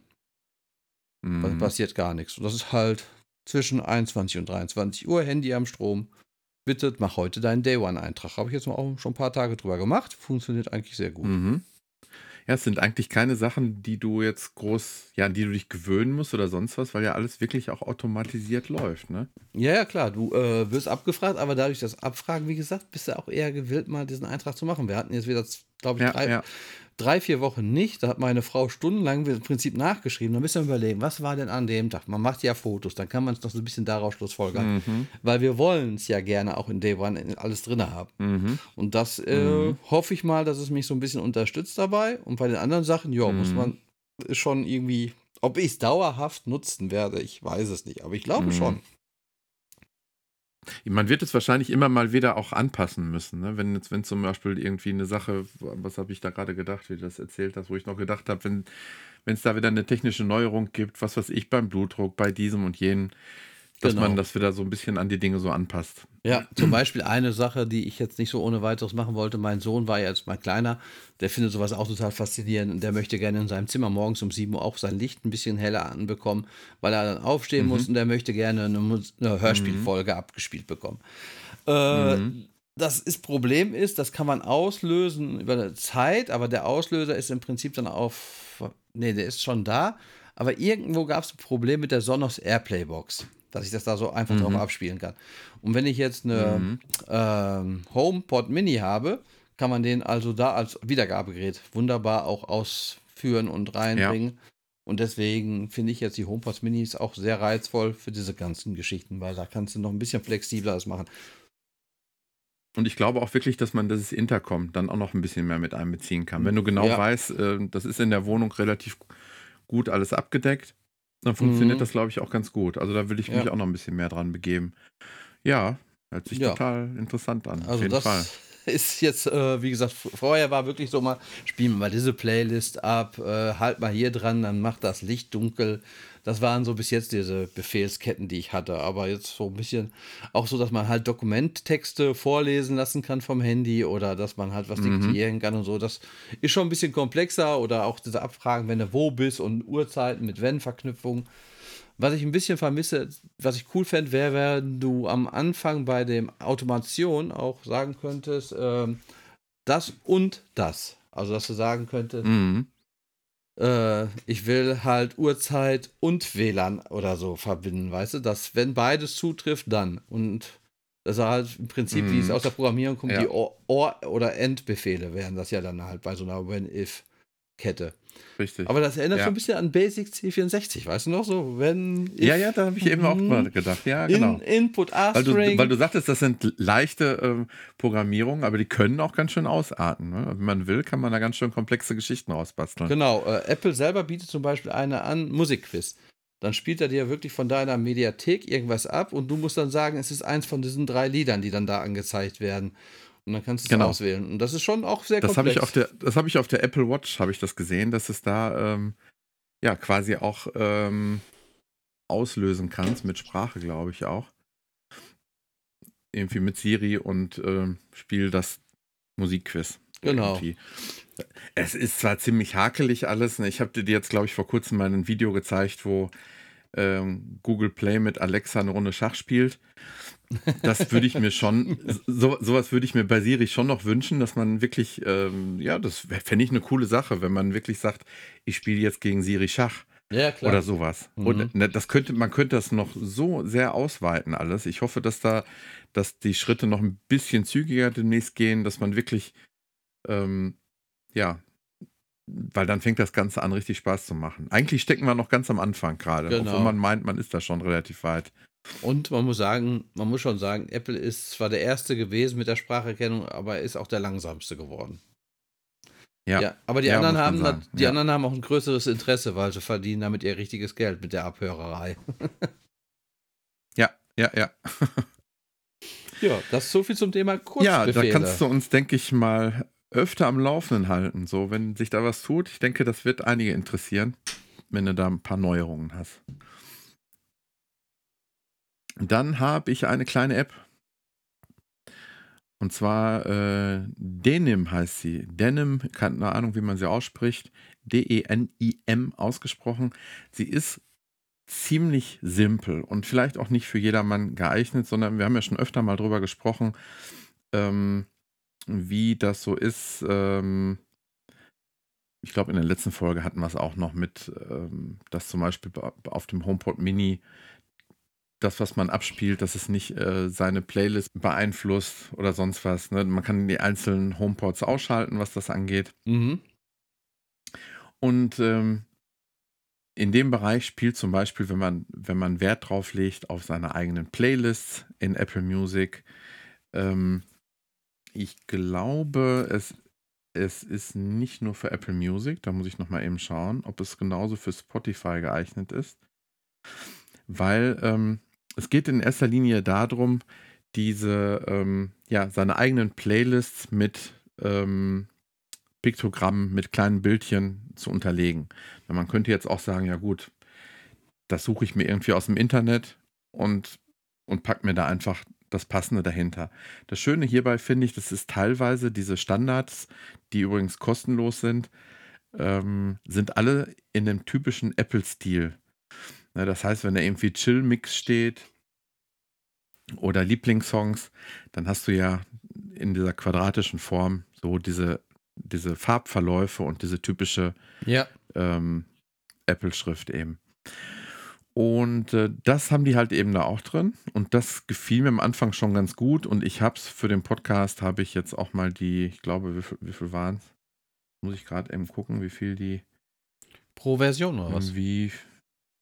Mhm. Dann passiert gar nichts. Und das ist halt zwischen 21 und 23 Uhr, Handy am Strom. Bitte mach heute deinen Day One-Eintrag. Habe ich jetzt auch schon ein paar Tage drüber gemacht. Funktioniert eigentlich sehr gut. Mhm. Ja, es sind eigentlich keine Sachen, die du jetzt groß, ja, an die du dich gewöhnen musst oder sonst was, weil ja alles wirklich auch automatisiert läuft, ne? Ja, ja, klar. Du äh, wirst abgefragt, aber dadurch das Abfragen, wie gesagt, bist du auch eher gewillt, mal diesen Eintrag zu machen. Wir hatten jetzt wieder, glaube ich, ja, drei, ja drei, vier Wochen nicht. Da hat meine Frau stundenlang im Prinzip nachgeschrieben. Da müssen wir überlegen, was war denn an dem Tag? Man macht ja Fotos, dann kann man es noch so ein bisschen daraus schlussfolgern. Mhm. Weil wir wollen es ja gerne auch in Day One alles drin haben. Mhm. Und das äh, mhm. hoffe ich mal, dass es mich so ein bisschen unterstützt dabei. Und bei den anderen Sachen, ja, muss mhm. man schon irgendwie, ob ich es dauerhaft nutzen werde, ich weiß es nicht. Aber ich glaube mhm. schon. Man wird es wahrscheinlich immer mal wieder auch anpassen müssen. Ne? Wenn jetzt, wenn zum Beispiel irgendwie eine Sache, was habe ich da gerade gedacht, wie du das erzählt hast, wo ich noch gedacht habe, wenn es da wieder eine technische Neuerung gibt, was weiß ich, beim Blutdruck, bei diesem und jenem, dass genau. man das wieder so ein bisschen an die Dinge so anpasst. Ja, zum Beispiel eine Sache, die ich jetzt nicht so ohne weiteres machen wollte. Mein Sohn war ja jetzt mal kleiner, der findet sowas auch total faszinierend und der möchte gerne in seinem Zimmer morgens um 7 Uhr auch sein Licht ein bisschen heller anbekommen, weil er dann aufstehen mhm. muss und der möchte gerne eine, eine Hörspielfolge mhm. abgespielt bekommen. Äh, mhm. Das ist, Problem ist, das kann man auslösen über eine Zeit, aber der Auslöser ist im Prinzip dann auf. Nee, der ist schon da. Aber irgendwo gab es ein Problem mit der Sonos Airplay Box dass ich das da so einfach mhm. drauf abspielen kann. Und wenn ich jetzt eine mhm. ähm, HomePod Mini habe, kann man den also da als Wiedergabegerät wunderbar auch ausführen und reinbringen. Ja. Und deswegen finde ich jetzt die HomePod Minis auch sehr reizvoll für diese ganzen Geschichten, weil da kannst du noch ein bisschen flexibler das machen. Und ich glaube auch wirklich, dass man das Intercom dann auch noch ein bisschen mehr mit einbeziehen kann. Wenn du genau ja. weißt, äh, das ist in der Wohnung relativ gut alles abgedeckt, dann funktioniert mhm. das, glaube ich, auch ganz gut. Also da will ich mich ja. auch noch ein bisschen mehr dran begeben. Ja, hört sich ja. total interessant an. Also auf jeden das Fall. <laughs> ist jetzt, äh, wie gesagt, vorher war wirklich so mal, spielen wir mal diese Playlist ab, äh, halt mal hier dran, dann macht das Licht dunkel. Das waren so bis jetzt diese Befehlsketten, die ich hatte. Aber jetzt so ein bisschen auch so, dass man halt Dokumenttexte vorlesen lassen kann vom Handy oder dass man halt was mhm. diktieren kann und so. Das ist schon ein bisschen komplexer oder auch diese Abfragen, wenn du wo bist und Uhrzeiten mit Wenn-Verknüpfung. Was ich ein bisschen vermisse, was ich cool fände, wäre, wenn du am Anfang bei dem Automation auch sagen könntest, äh, das und das. Also, dass du sagen könntest, mhm äh, ich will halt Uhrzeit und WLAN oder so verbinden, weißt du, dass wenn beides zutrifft, dann. Und das ist halt im Prinzip, mm. wie es mhm. aus der Programmierung kommt, ja. die Or-, Or oder End-Befehle wären das ja dann halt bei so einer When-If-Kette. Richtig. Aber das erinnert ja. so ein bisschen an Basic C64, weißt du noch so? Wenn ja, ja, da habe ich eben auch mhm. mal gedacht. Ja, genau. In, Input A weil du, weil du sagtest, das sind leichte äh, Programmierungen, aber die können auch ganz schön ausarten. Ne? Wenn man will, kann man da ganz schön komplexe Geschichten ausbasteln. Genau. Äh, Apple selber bietet zum Beispiel eine an, Musikquiz. Dann spielt er dir wirklich von deiner Mediathek irgendwas ab und du musst dann sagen, es ist eins von diesen drei Liedern, die dann da angezeigt werden. Und dann kannst du es genau. auswählen. Und das ist schon auch sehr das komplex. Ich auf der, das habe ich auf der Apple Watch, habe ich das gesehen, dass es da ähm, ja quasi auch ähm, auslösen kannst, mit Sprache, glaube ich auch. Irgendwie mit Siri und ähm, spiel das Musikquiz. Genau. Irgendwie. Es ist zwar ziemlich hakelig alles. Ne? Ich habe dir jetzt, glaube ich, vor kurzem mal ein Video gezeigt, wo ähm, Google Play mit Alexa eine Runde Schach spielt. Das würde ich mir schon, so, sowas würde ich mir bei Siri schon noch wünschen, dass man wirklich, ähm, ja, das fände ich eine coole Sache, wenn man wirklich sagt, ich spiele jetzt gegen Siri Schach. Ja, klar. Oder sowas. Mhm. Und ne, das könnte, man könnte das noch so sehr ausweiten, alles. Ich hoffe, dass da, dass die Schritte noch ein bisschen zügiger demnächst gehen, dass man wirklich, ähm, ja, weil dann fängt das Ganze an, richtig Spaß zu machen. Eigentlich stecken wir noch ganz am Anfang gerade, Genau. obwohl man meint, man ist da schon relativ weit. Und man muss sagen, man muss schon sagen, Apple ist zwar der erste gewesen mit der Spracherkennung, aber er ist auch der langsamste geworden. Ja. aber die Ja, anderen haben sagen. die Ja. anderen haben auch ein größeres Interesse, weil sie verdienen damit ihr richtiges Geld mit der Abhörerei. <laughs> Ja, ja, ja. <laughs> Ja, das ist so viel zum Thema Ja, Kurzbefehle. da kannst du uns, denke ich mal, öfter am Laufenden halten. So, wenn sich da was tut, ich denke, das wird einige interessieren, wenn du da ein paar Neuerungen hast. Dann habe ich eine kleine App. Und zwar äh, Denim heißt sie. Denim, keine Ahnung, wie man sie ausspricht. D-E-N-I-M ausgesprochen. Sie ist ziemlich simpel und vielleicht auch nicht für jedermann geeignet, sondern wir haben ja schon öfter mal drüber gesprochen, ähm, wie das so ist. Ähm, ich glaube, in der letzten Folge hatten wir es auch noch mit, ähm, dass zum Beispiel bei- auf dem HomePod Mini das, was man abspielt, dass es nicht äh, seine Playlist beeinflusst oder sonst was. Ne? Man kann die einzelnen HomePods ausschalten, was das angeht. Mhm. Und ähm, in dem Bereich spielt zum Beispiel, wenn man, wenn man Wert drauf legt auf seine eigenen Playlists in Apple Music, ähm, ich glaube, es, es ist nicht nur für Apple Music, da muss ich nochmal eben schauen, ob es genauso für Spotify geeignet ist. Weil ähm, es geht in erster Linie darum, diese, ähm, ja, seine eigenen Playlists mit ähm, Piktogrammen, mit kleinen Bildchen zu unterlegen. Ja, man könnte jetzt auch sagen, ja gut, das suche ich mir irgendwie aus dem Internet und, und pack mir da einfach das Passende dahinter. Das Schöne hierbei finde ich, das ist teilweise diese Standards, die übrigens kostenlos sind, ähm, sind alle in dem typischen Apple-Stil. Ne, das heißt, wenn da irgendwie Chill-Mix steht oder Lieblingssongs, dann hast du ja in dieser quadratischen Form so diese, diese Farbverläufe und diese typische Ja. ähm, Apple-Schrift eben. Und äh, das haben die halt eben da auch drin. Und das gefiel mir am Anfang schon ganz gut. Und ich habe es für den Podcast, habe ich jetzt auch mal die, ich glaube, wie viel, wie viel waren es? Muss ich gerade eben gucken, wie viel die, Pro Version oder was? wie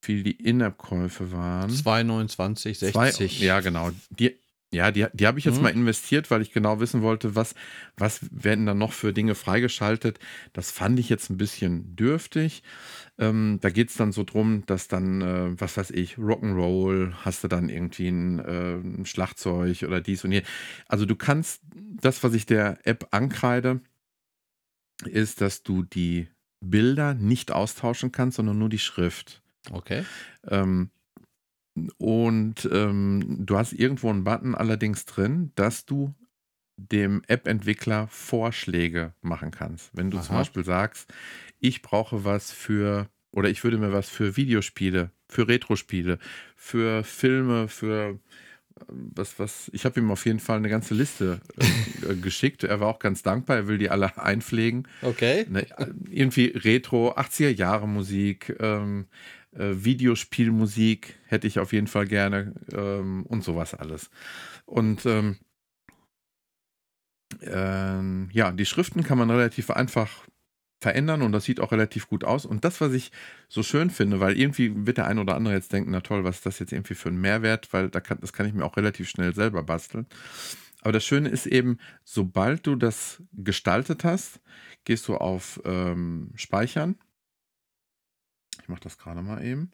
viel die In-App-Käufe waren. 2,29, Zwei- 60. ja, genau. Die, ja, die, die habe ich jetzt Mhm. mal investiert, weil ich genau wissen wollte, was, was werden da noch für Dinge freigeschaltet. Das fand ich jetzt ein bisschen dürftig. Ähm, da geht es dann so drum, dass dann, äh, was weiß ich, Rock'n'Roll, hast du dann irgendwie ein, äh, ein Schlagzeug oder dies und hier. Also du kannst, das, was ich der App ankreide, ist, dass du die Bilder nicht austauschen kannst, sondern nur die Schrift. Okay. Ähm, und ähm, du hast irgendwo einen Button allerdings drin, dass du dem App-Entwickler Vorschläge machen kannst. Wenn du zum Aha. Beispiel sagst, ich brauche was für, oder ich würde mir was für Videospiele, für Retro-Spiele, für Filme, für äh, was, was, ich habe ihm auf jeden Fall eine ganze Liste äh, <laughs> geschickt. Er war auch ganz dankbar, er will die alle einpflegen. Okay. Ne, irgendwie Retro, 80er Jahre Musik, ähm, äh, Videospielmusik hätte ich auf jeden Fall gerne ähm, und sowas alles. Und ähm, ähm, ja, die Schriften kann man relativ einfach verändern und das sieht auch relativ gut aus. Und das, was ich so schön finde, weil irgendwie wird der ein oder andere jetzt denken, na toll, was ist das jetzt irgendwie für ein Mehrwert, weil da kann, das kann ich mir auch relativ schnell selber basteln. Aber das Schöne ist eben, sobald du das gestaltet hast, gehst du auf ähm, Speichern. Mache das gerade mal eben.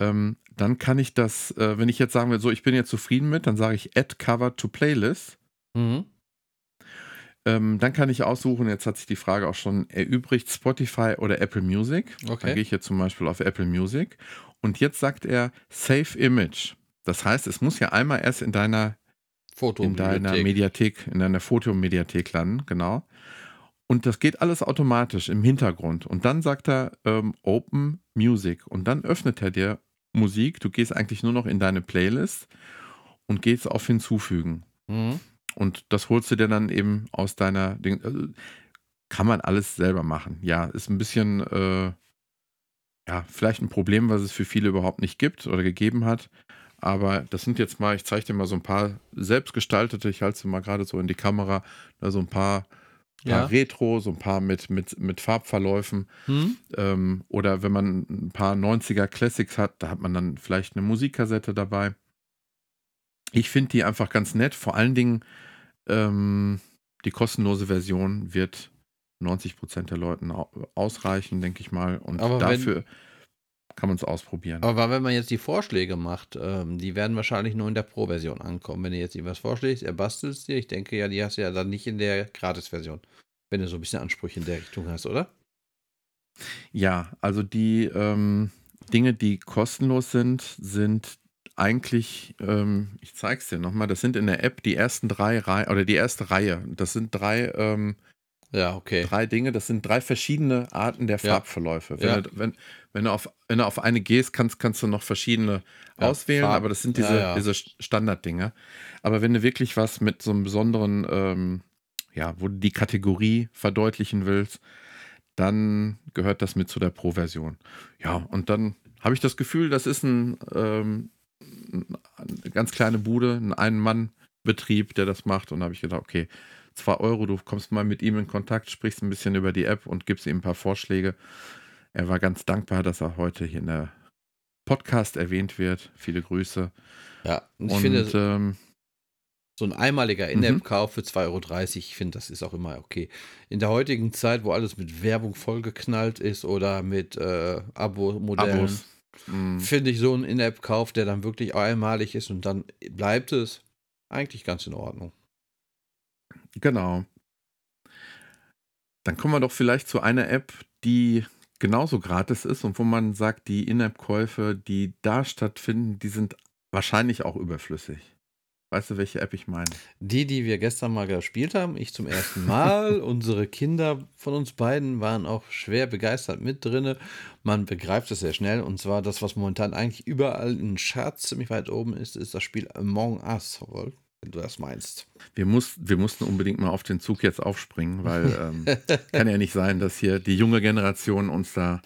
Ähm, dann kann ich das, äh, wenn ich jetzt sagen will, so, ich bin jetzt zufrieden mit, dann sage ich Add Cover to Playlist. Mhm. Ähm, dann kann ich aussuchen, jetzt hat sich die Frage auch schon erübrigt, Spotify oder Apple Music. Dann Okay. gehe ich jetzt zum Beispiel auf Apple Music. Und jetzt sagt er Save Image. Das heißt, es muss ja einmal erst in deiner Foto. in deiner Mediathek, in deiner Fotomediathek landen, genau. Und das geht alles automatisch im Hintergrund. Und dann sagt er ähm, Open Music. Und dann öffnet er dir Musik. Du gehst eigentlich nur noch in deine Playlist und gehst auf Hinzufügen. Mhm. Und das holst du dir dann eben aus deiner Ding. Also, kann man alles selber machen. Ja, ist ein bisschen, äh, ja, vielleicht ein Problem, was es für viele überhaupt nicht gibt oder gegeben hat. Aber das sind jetzt mal, ich zeige dir mal so ein paar selbstgestaltete, ich halte sie mal gerade so in die Kamera, da so ein paar paar Ja. Retro, so ein paar mit, mit, mit Farbverläufen. Hm? Ähm, oder wenn man ein paar 90er Classics hat, da hat man dann vielleicht eine Musikkassette dabei. Ich finde die einfach ganz nett. Vor allen Dingen ähm, die kostenlose Version wird 90% der Leuten au- ausreichen, denke ich mal. Und Aber dafür kann man es ausprobieren. Aber wenn man jetzt die Vorschläge macht, ähm, die werden wahrscheinlich nur in der Pro-Version ankommen. Wenn du jetzt ihm was vorschlägst, er bastelt es dir. Ich denke ja, die hast du ja dann nicht in der Gratis-Version. Wenn du so ein bisschen Ansprüche in der Richtung hast, oder? Ja, also die ähm, Dinge, die kostenlos sind, sind eigentlich, ähm, ich zeig's dir nochmal, das sind in der App die ersten drei Reihen, oder die erste Reihe. Das sind drei, ähm, Ja, okay. drei Dinge, das sind drei verschiedene Arten der. Farbverläufe. Wenn, Ja. du, wenn, wenn, du auf, wenn du auf eine gehst, kannst, kannst du noch verschiedene Ja, auswählen, Farben. aber das sind diese, ja. diese Standarddinge. Aber wenn du wirklich was mit so einem besonderen, ähm, ja, wo du die Kategorie verdeutlichen willst, dann gehört das mit zu der Pro-Version. Ja, und dann habe ich das Gefühl, das ist ein, ähm, eine ganz kleine Bude, ein Ein-Mann-Betrieb, der das macht. Und da habe ich gedacht, okay, 2 Euro, du kommst mal mit ihm in Kontakt, sprichst ein bisschen über die App und gibst ihm ein paar Vorschläge. Er war ganz dankbar, dass er heute hier in der Podcast erwähnt wird. Viele Grüße. Ja, und ich und finde, ähm, so ein einmaliger Mhm. In-App-Kauf für 2,30 Euro, ich finde, das ist auch immer okay. In der heutigen Zeit, wo alles mit Werbung vollgeknallt ist oder mit äh, Abo-Modellen, Abos. mh, finde ich so einen In-App-Kauf, der dann wirklich einmalig ist und dann bleibt es eigentlich ganz in Ordnung. Genau. Dann kommen wir doch vielleicht zu einer App, die genauso gratis ist und wo man sagt, die In-App-Käufe, die da stattfinden, die sind wahrscheinlich auch überflüssig. Weißt du, welche App ich meine? Die, die wir gestern mal gespielt haben, ich zum ersten Mal, <laughs> unsere Kinder von uns beiden waren auch schwer begeistert mit drinne. Man begreift es sehr schnell und zwar das, was momentan eigentlich überall in Charts ziemlich weit oben ist, ist das Spiel Among Us, Wolf, wenn du das meinst. Wir, muss, wir mussten unbedingt mal auf den Zug jetzt aufspringen, weil ähm, <laughs> kann ja nicht sein, dass hier die junge Generation uns da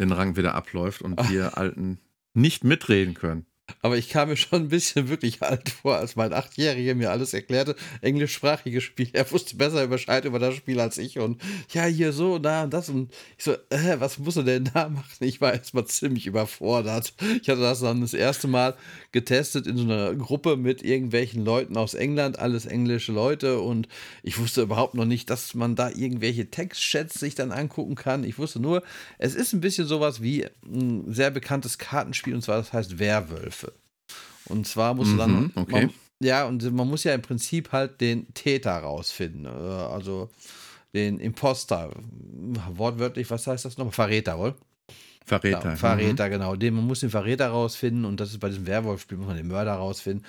den Rang wieder abläuft und <laughs> wir Alten nicht mitreden können. Aber ich kam mir schon ein bisschen <laughs> wirklich alt vor, als mein Achtjähriger mir alles erklärte. Englischsprachiges Spiel. Er wusste besser Bescheid über das Spiel als ich. Und ja, hier so, da und das. Und ich so, äh, was muss er denn da machen? Ich war erstmal ziemlich überfordert. Ich hatte das dann das erste Mal getestet in so einer Gruppe mit irgendwelchen Leuten aus England, alles englische Leute. Und ich wusste überhaupt noch nicht, dass man da irgendwelche Textchats sich dann angucken kann. Ich wusste nur, es ist ein bisschen sowas wie ein sehr bekanntes Kartenspiel. Und zwar, das heißt Werwölfe. Und zwar musst du dann. Mhm, okay. Man, ja, und man muss ja im Prinzip halt den Täter rausfinden. äh, Also den Imposter. Wortwörtlich, was heißt das nochmal? Verräter, wohl? Verräter. Ja, Verräter, genau. Den, man muss den Verräter rausfinden und das ist bei diesem Werwolf-Spiel, muss man den Mörder rausfinden.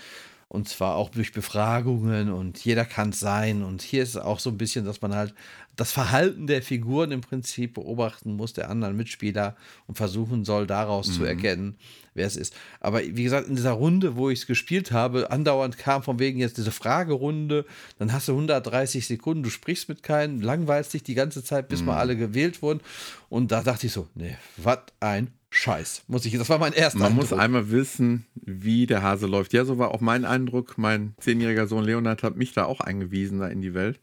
Und zwar auch durch Befragungen und jeder kann es sein. Und hier ist es auch so ein bisschen, dass man halt das Verhalten der Figuren im Prinzip beobachten muss, der anderen Mitspieler und versuchen soll, daraus zu erkennen, wer es ist. Aber wie gesagt, in dieser Runde, wo ich es gespielt habe, andauernd kam von wegen jetzt diese Fragerunde, dann hast du 130 Sekunden, du sprichst mit keinem, langweilst dich die ganze Zeit, bis mal alle gewählt wurden. Und da dachte ich so, nee, was ein Scheiß. Muss ich, das war mein erster Man muss Eindruck. einmal wissen, wie der Hase läuft. Ja, so war auch mein Eindruck. Mein zehnjähriger Sohn Leonard hat mich da auch eingewiesen da in die Welt.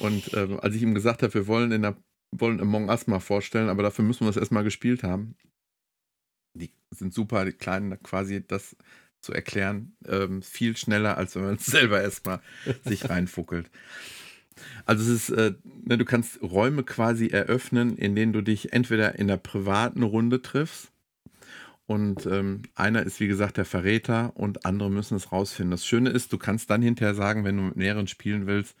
Und ähm, als ich ihm gesagt habe, wir wollen in der wollen Among Us mal vorstellen, aber dafür müssen wir es erstmal gespielt haben. Die sind super, die Kleinen quasi das zu erklären, ähm, viel schneller, als wenn man es <laughs> selber erstmal sich reinfuckelt. Also es ist, äh, ne, du kannst Räume quasi eröffnen, in denen du dich entweder in der privaten Runde triffst und ähm, einer ist wie gesagt der Verräter und andere müssen es rausfinden. Das Schöne ist, du kannst dann hinterher sagen, wenn du mit mehreren spielen willst,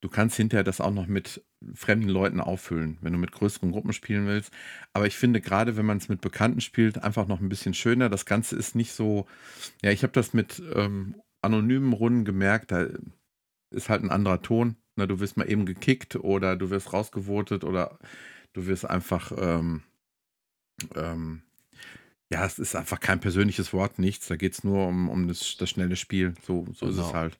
du kannst hinterher das auch noch mit fremden Leuten auffüllen, wenn du mit größeren Gruppen spielen willst. Aber ich finde gerade, wenn man es mit Bekannten spielt, einfach noch ein bisschen schöner. Das Ganze ist nicht so, ja, ich habe das mit ähm, anonymen Runden gemerkt, da ist halt ein anderer Ton. Na, du wirst mal eben gekickt oder du wirst rausgevotet oder du wirst einfach, ähm, ähm, ja, es ist einfach kein persönliches Wort, nichts. Da geht es nur um, um das, das schnelle Spiel. So, so ist es Genau. halt.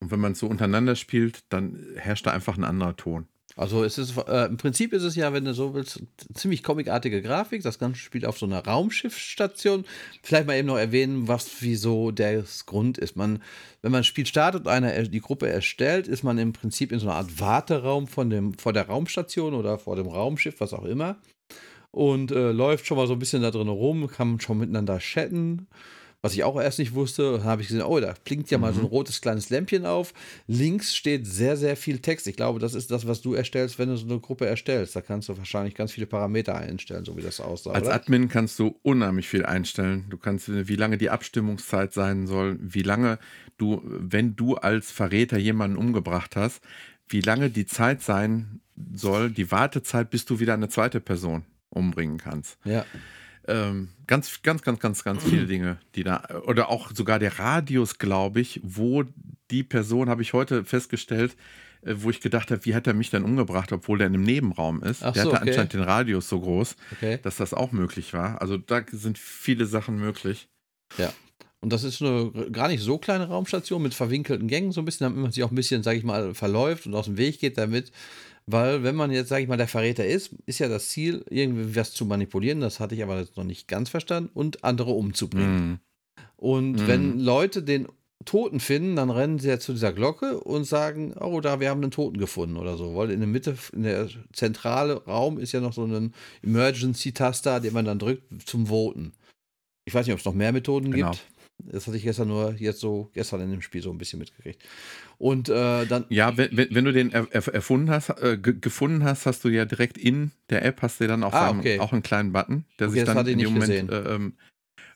Und wenn man es so untereinander spielt, dann herrscht da einfach ein anderer Ton. Also es ist äh, im Prinzip ist es ja, wenn du so willst, ziemlich comicartige Grafik. Das Ganze spielt auf so einer Raumschiffsstation. Vielleicht mal eben noch erwähnen, was wieso der Grund ist. Man, wenn man ein Spiel startet und einer die Gruppe erstellt, ist man im Prinzip in so einer Art Warteraum von dem, vor der Raumstation oder vor dem Raumschiff, was auch immer. Und äh, läuft schon mal so ein bisschen da drin rum, kann schon miteinander chatten was ich auch erst nicht wusste. Habe ich gesehen, oh, da blinkt ja mal mhm. so ein mhm. rotes kleines Lämpchen auf. Links steht sehr, sehr viel Text. Ich glaube, das ist das, was du erstellst, wenn du so eine Gruppe erstellst. Da kannst du wahrscheinlich ganz viele Parameter einstellen, so wie das aussah. Als oder? Admin kannst du unheimlich viel einstellen. Du kannst, wie lange die Abstimmungszeit sein soll, wie lange du, wenn du als Verräter jemanden umgebracht hast, wie lange die Zeit sein soll, die Wartezeit, bis du wieder eine zweite Person umbringen kannst. Ja. Ähm, ganz, ganz, ganz, ganz, ganz viele Dinge, die da, oder auch sogar der Radius, glaube ich, wo die Person, habe ich heute festgestellt, äh, wo ich gedacht habe, wie hat er mich denn umgebracht, obwohl der in einem Nebenraum ist. Ach der so, hatte okay. anscheinend den Radius so groß, okay. dass das auch möglich war. Also da sind viele Sachen möglich. Ja. Und das ist eine gar nicht so kleine Raumstation mit verwinkelten Gängen, so ein bisschen, damit man sich auch ein bisschen, sage ich mal, verläuft und aus dem Weg geht, damit weil, wenn man jetzt, sage ich mal, der Verräter ist, ist ja das Ziel, irgendwie was zu manipulieren, das hatte ich aber jetzt noch nicht ganz verstanden, und andere umzubringen. Mm. Und mm. wenn Leute den Toten finden, dann rennen sie ja zu dieser Glocke und sagen, oh, da, wir haben einen Toten gefunden oder so. Weil in der Mitte, in der zentrale Raum ist ja noch so ein Emergency-Taster, den man dann drückt zum Voten. Ich weiß nicht, ob es noch mehr Methoden genau. gibt. Das hatte ich gestern nur jetzt so, gestern in dem Spiel so ein bisschen mitgekriegt. Und äh, dann. Ja, wenn, wenn, du den er, erfunden hast, äh, gefunden hast, hast du ja direkt in der App hast du dann auch, ah, okay. auch einen kleinen Button, der okay, sich dann in dem Moment äh, ähm,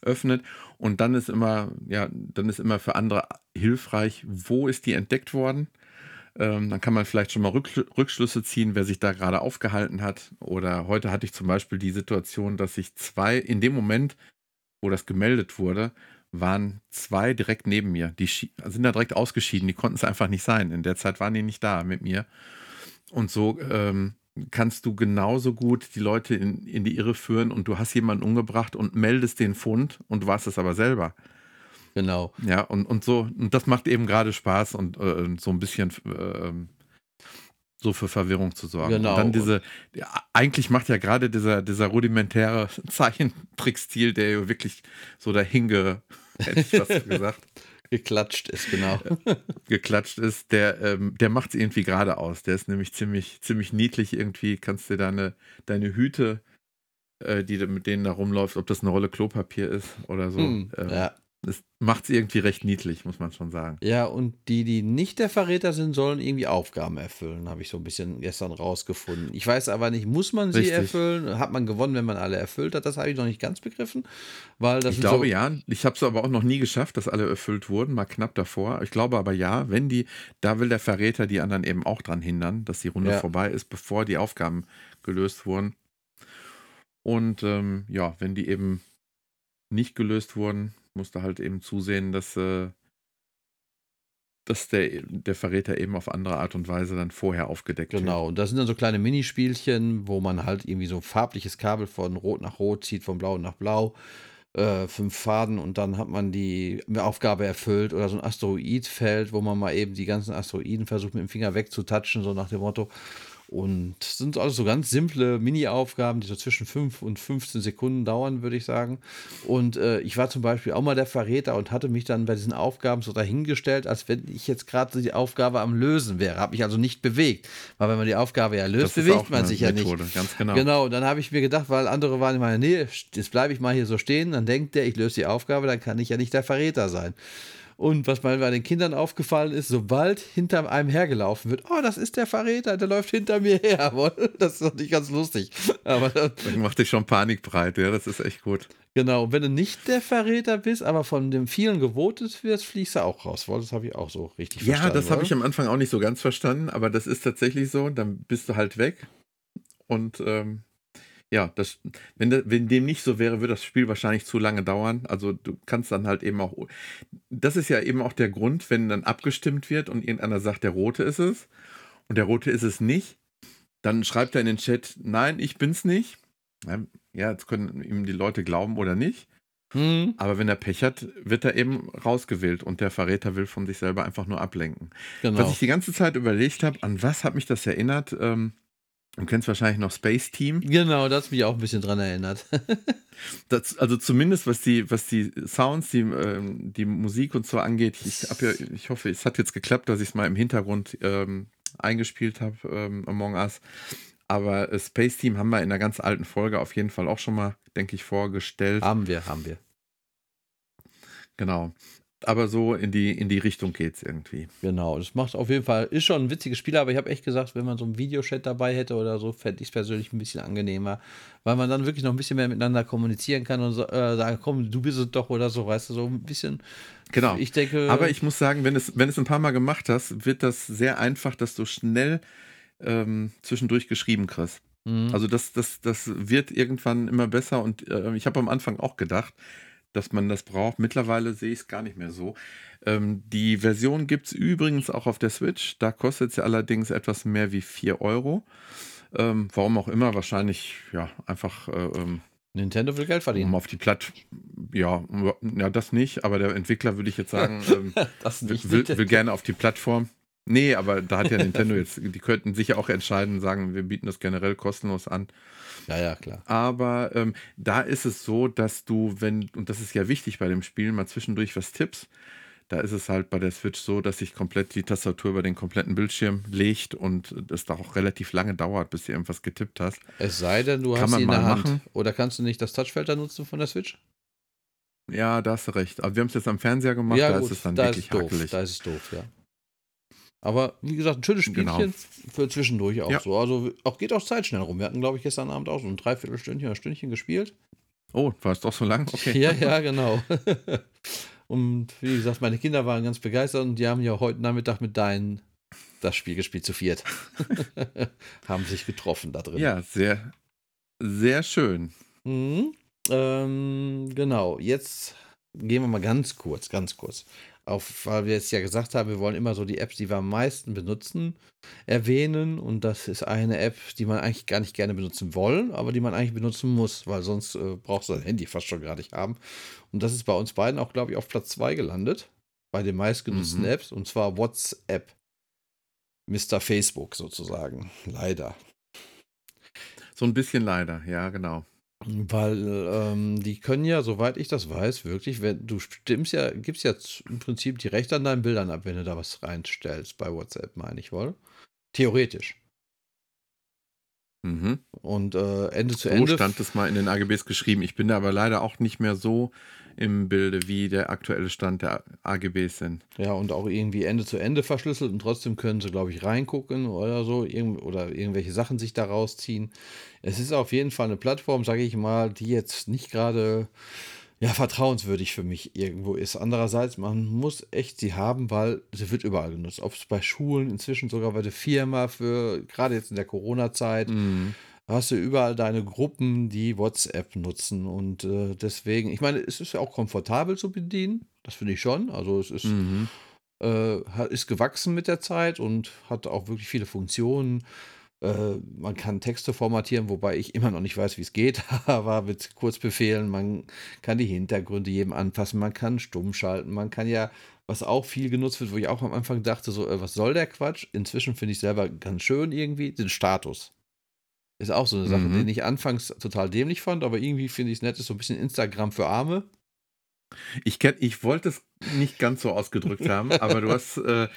öffnet. Und dann ist immer, ja, dann ist immer für andere hilfreich, wo ist die entdeckt worden. Ähm, dann kann man vielleicht schon mal Rückschlüsse ziehen, wer sich da gerade aufgehalten hat. Oder heute hatte ich zum Beispiel die Situation, dass sich zwei in dem Moment, wo das gemeldet wurde, waren zwei direkt neben mir. Die sind da direkt ausgeschieden. Die konnten es einfach nicht sein. In der Zeit waren die nicht da mit mir. Und so ähm, kannst du genauso gut die Leute in, in die Irre führen und du hast jemanden umgebracht und meldest den Fund und du warst es aber selber. Genau. Ja, und, und so, und das macht eben gerade Spaß und äh, so ein bisschen äh, so für Verwirrung zu sorgen. Genau. Und dann diese, eigentlich macht ja gerade dieser, dieser rudimentäre <laughs> Zeichentrickstil, der ja wirklich so dahinge, hätte ich fast <laughs> gesagt. Geklatscht ist, genau. Geklatscht ist, der, ähm, der macht es irgendwie gerade aus. Der ist nämlich ziemlich, ziemlich niedlich irgendwie. Kannst dir deine, deine Hüte, äh, die mit denen da rumläuft, ob das eine Rolle Klopapier ist oder so. Hm, äh, ja. Das macht es irgendwie recht niedlich, muss man schon sagen. Ja, und die, die nicht der Verräter sind, sollen irgendwie Aufgaben erfüllen, habe ich so ein bisschen gestern rausgefunden. Ich weiß aber nicht, muss man sie Richtig. erfüllen? Hat man gewonnen, wenn man alle erfüllt hat? Das habe ich noch nicht ganz begriffen. Weil das ich glaube so ja. Ich habe es aber auch noch nie geschafft, dass alle erfüllt wurden, mal knapp davor. Ich glaube aber ja, wenn die, da will der Verräter die anderen eben auch dran hindern, dass die Runde ja. vorbei ist, bevor die Aufgaben gelöst wurden. Und ähm, ja, wenn die eben nicht gelöst wurden, musste halt eben zusehen, dass, äh, dass der, der Verräter eben auf andere Art und Weise dann vorher aufgedeckt genau. wird. Genau, und das sind dann so kleine Minispielchen, wo man halt irgendwie so farbliches Kabel von Rot nach Rot zieht, von Blau nach Blau. Äh, fünf Faden und dann hat man die Aufgabe erfüllt oder so ein Asteroidfeld, wo man mal eben die ganzen Asteroiden versucht mit dem Finger wegzutatschen, so nach dem Motto. Und sind also so ganz simple Mini-Aufgaben, die so zwischen 5 und 15 Sekunden dauern, würde ich sagen. Und äh, ich war zum Beispiel auch mal der Verräter und hatte mich dann bei diesen Aufgaben so dahingestellt, als wenn ich jetzt gerade die Aufgabe am Lösen wäre. Habe mich also nicht bewegt. Weil wenn man die Aufgabe ja löst, bewegt man sich Methode, ja nicht. Ganz genau. Genau, dann habe ich mir gedacht, weil andere waren in meiner Nähe, jetzt bleibe ich mal hier so stehen, dann denkt der, ich löse die Aufgabe, dann kann ich ja nicht der Verräter sein. Und was mal bei den Kindern aufgefallen ist, sobald hinter einem hergelaufen wird, oh, das ist der Verräter, der läuft hinter mir her. <laughs> Das ist doch nicht ganz lustig. Aber <laughs> dann macht dich schon panikbreit, ja, das ist echt gut. Genau, wenn du nicht der Verräter bist, aber von dem vielen gewotet wirst, fliegst du auch raus. Das habe ich auch so richtig ja, verstanden. Ja, das habe ich am Anfang auch nicht so ganz verstanden, aber das ist tatsächlich so. Dann bist du halt weg. Und ähm, ja, das, wenn, de, wenn dem nicht so wäre, würde das Spiel wahrscheinlich zu lange dauern. Also du kannst dann halt eben auch. Das ist ja eben auch der Grund, wenn dann abgestimmt wird und irgendeiner sagt, der Rote ist es und der Rote ist es nicht, dann schreibt er in den Chat, nein, ich bin's nicht. Ja, jetzt können ihm die Leute glauben oder nicht. Mhm. Aber wenn er Pech hat, wird er eben rausgewählt und der Verräter will von sich selber einfach nur ablenken. Genau. Was ich die ganze Zeit überlegt habe, an was hat mich das erinnert? Ähm, Du kennst wahrscheinlich noch Space Team. Genau, das hat mich auch ein bisschen dran erinnert. <laughs> das, also zumindest was die, was die Sounds, die, ähm, die Musik und so angeht. Ich, ja, ich hoffe, es hat jetzt geklappt, dass ich es mal im Hintergrund ähm, eingespielt habe, ähm, Among Us. Aber äh, Space Team haben wir in einer ganz alten Folge auf jeden Fall auch schon mal, denke ich, vorgestellt. Haben wir, haben wir. Genau aber so in die, in die Richtung geht es irgendwie. Genau, das macht auf jeden Fall, ist schon ein witziges Spiel, aber ich habe echt gesagt, wenn man so einen Videochat dabei hätte oder so, fände ich es persönlich ein bisschen angenehmer, weil man dann wirklich noch ein bisschen mehr miteinander kommunizieren kann und so, äh, sagen, komm, du bist es doch oder so, weißt du, so ein bisschen. Genau. Ich denke. Aber ich muss sagen, wenn es, wenn es ein paar Mal gemacht hast, wird das sehr einfach, dass du schnell ähm, zwischendurch geschrieben kriegst. Mhm. Also das, das, das wird irgendwann immer besser und äh, ich habe am Anfang auch gedacht, dass man das braucht. Mittlerweile sehe ich es gar nicht mehr so. Ähm, die Version gibt es übrigens auch auf der Switch. Da kostet sie allerdings etwas mehr wie 4 Euro. Ähm, warum auch immer, wahrscheinlich ja einfach. Äh, ähm, Nintendo will Geld verdienen. Um auf die Platt. Ja, ja, das nicht, aber der Entwickler würde ich jetzt sagen, <laughs> ähm, das nicht, will, will, gerne auf die Plattform. Nee, aber da hat ja Nintendo jetzt, die könnten sicher auch entscheiden, sagen, wir bieten das generell kostenlos an. Ja, ja, klar. Aber ähm, da ist es so, dass du, wenn, und das ist ja wichtig bei dem Spiel, mal zwischendurch was tippst. Da ist es halt bei der Switch so, dass sich komplett die Tastatur über den kompletten Bildschirm legt und es da auch relativ lange dauert, bis du irgendwas getippt hast. Es sei denn, du Kann hast sie in der Hand. Machen. Oder kannst du nicht das Touchfeld da nutzen von der Switch? Ja, da hast du recht. Aber wir haben es jetzt am Fernseher gemacht, ja, da gut, ist es dann da wirklich ist doof, hakelig. Da ist es doof, ja. Aber wie gesagt, ein schönes genau. Spielchen genau. für zwischendurch auch ja. so. Also auch geht auch Zeit schnell rum. Wir hatten, glaube ich, gestern Abend auch so ein Dreiviertelstündchen oder Stündchen gespielt. Oh, war es doch so lang? Okay. Ja, ja, <laughs> genau. <laughs> und wie gesagt, meine Kinder waren ganz begeistert und die haben ja heute Nachmittag mit deinen das Spiel gespielt zu viert. <laughs> haben sich getroffen da drin. Ja, sehr, sehr schön. Mhm. Ähm, genau, jetzt gehen wir mal ganz kurz, ganz kurz auf, weil wir jetzt ja gesagt haben, wir wollen immer so die Apps, die wir am meisten benutzen, erwähnen. Und das ist eine App, die man eigentlich gar nicht gerne benutzen wollen, aber die man eigentlich benutzen muss, weil sonst äh, brauchst du dein Handy fast schon gar nicht haben. Und das ist bei uns beiden auch, glaube ich, auf Platz 2 gelandet, bei den meistgenutzten mhm. Apps, und zwar WhatsApp. Mr. Facebook sozusagen. Leider. So ein bisschen leider, ja, genau. Weil ähm, die können ja, soweit ich das weiß, wirklich, wenn du stimmst ja, gibst ja im Prinzip die Rechte an deinen Bildern ab, wenn du da was reinstellst bei WhatsApp, meine ich wohl. Theoretisch. Mhm. Und äh, Ende zu so Ende. stand es mal in den AGBs geschrieben. Ich bin da aber leider auch nicht mehr so im Bilde, wie der aktuelle Stand der AGBs sind. Ja, und auch irgendwie Ende zu Ende verschlüsselt und trotzdem können sie, glaube ich, reingucken oder so irgend oder irgendwelche Sachen sich da rausziehen. Es ist auf jeden Fall eine Plattform, sage ich mal, die jetzt nicht gerade ja, vertrauenswürdig für mich irgendwo ist. Andererseits, man muss echt sie haben, weil sie wird überall genutzt. Ob es bei Schulen, inzwischen sogar bei der Firma, für gerade jetzt in der Corona-Zeit. Mhm hast du überall deine Gruppen, die WhatsApp nutzen. Und äh, deswegen, ich meine, es ist ja auch komfortabel zu bedienen. Das finde ich schon. Also es ist, mhm. äh, ist gewachsen mit der Zeit und hat auch wirklich viele Funktionen. Äh, man kann Texte formatieren, wobei ich immer noch nicht weiß, wie es geht, <laughs> aber mit Kurzbefehlen, man kann die Hintergründe jedem anpassen, man kann stumm schalten, man kann ja, was auch viel genutzt wird, wo ich auch am Anfang dachte, so, äh, was soll der Quatsch? Inzwischen finde ich selber ganz schön irgendwie, den Status. Ist auch so eine Sache, mhm. die ich anfangs total dämlich fand, aber irgendwie finde ich es nett, ist so ein bisschen Instagram für Arme. Ich, kenn, ich wollte es nicht ganz so ausgedrückt haben, <laughs> aber du hast, äh,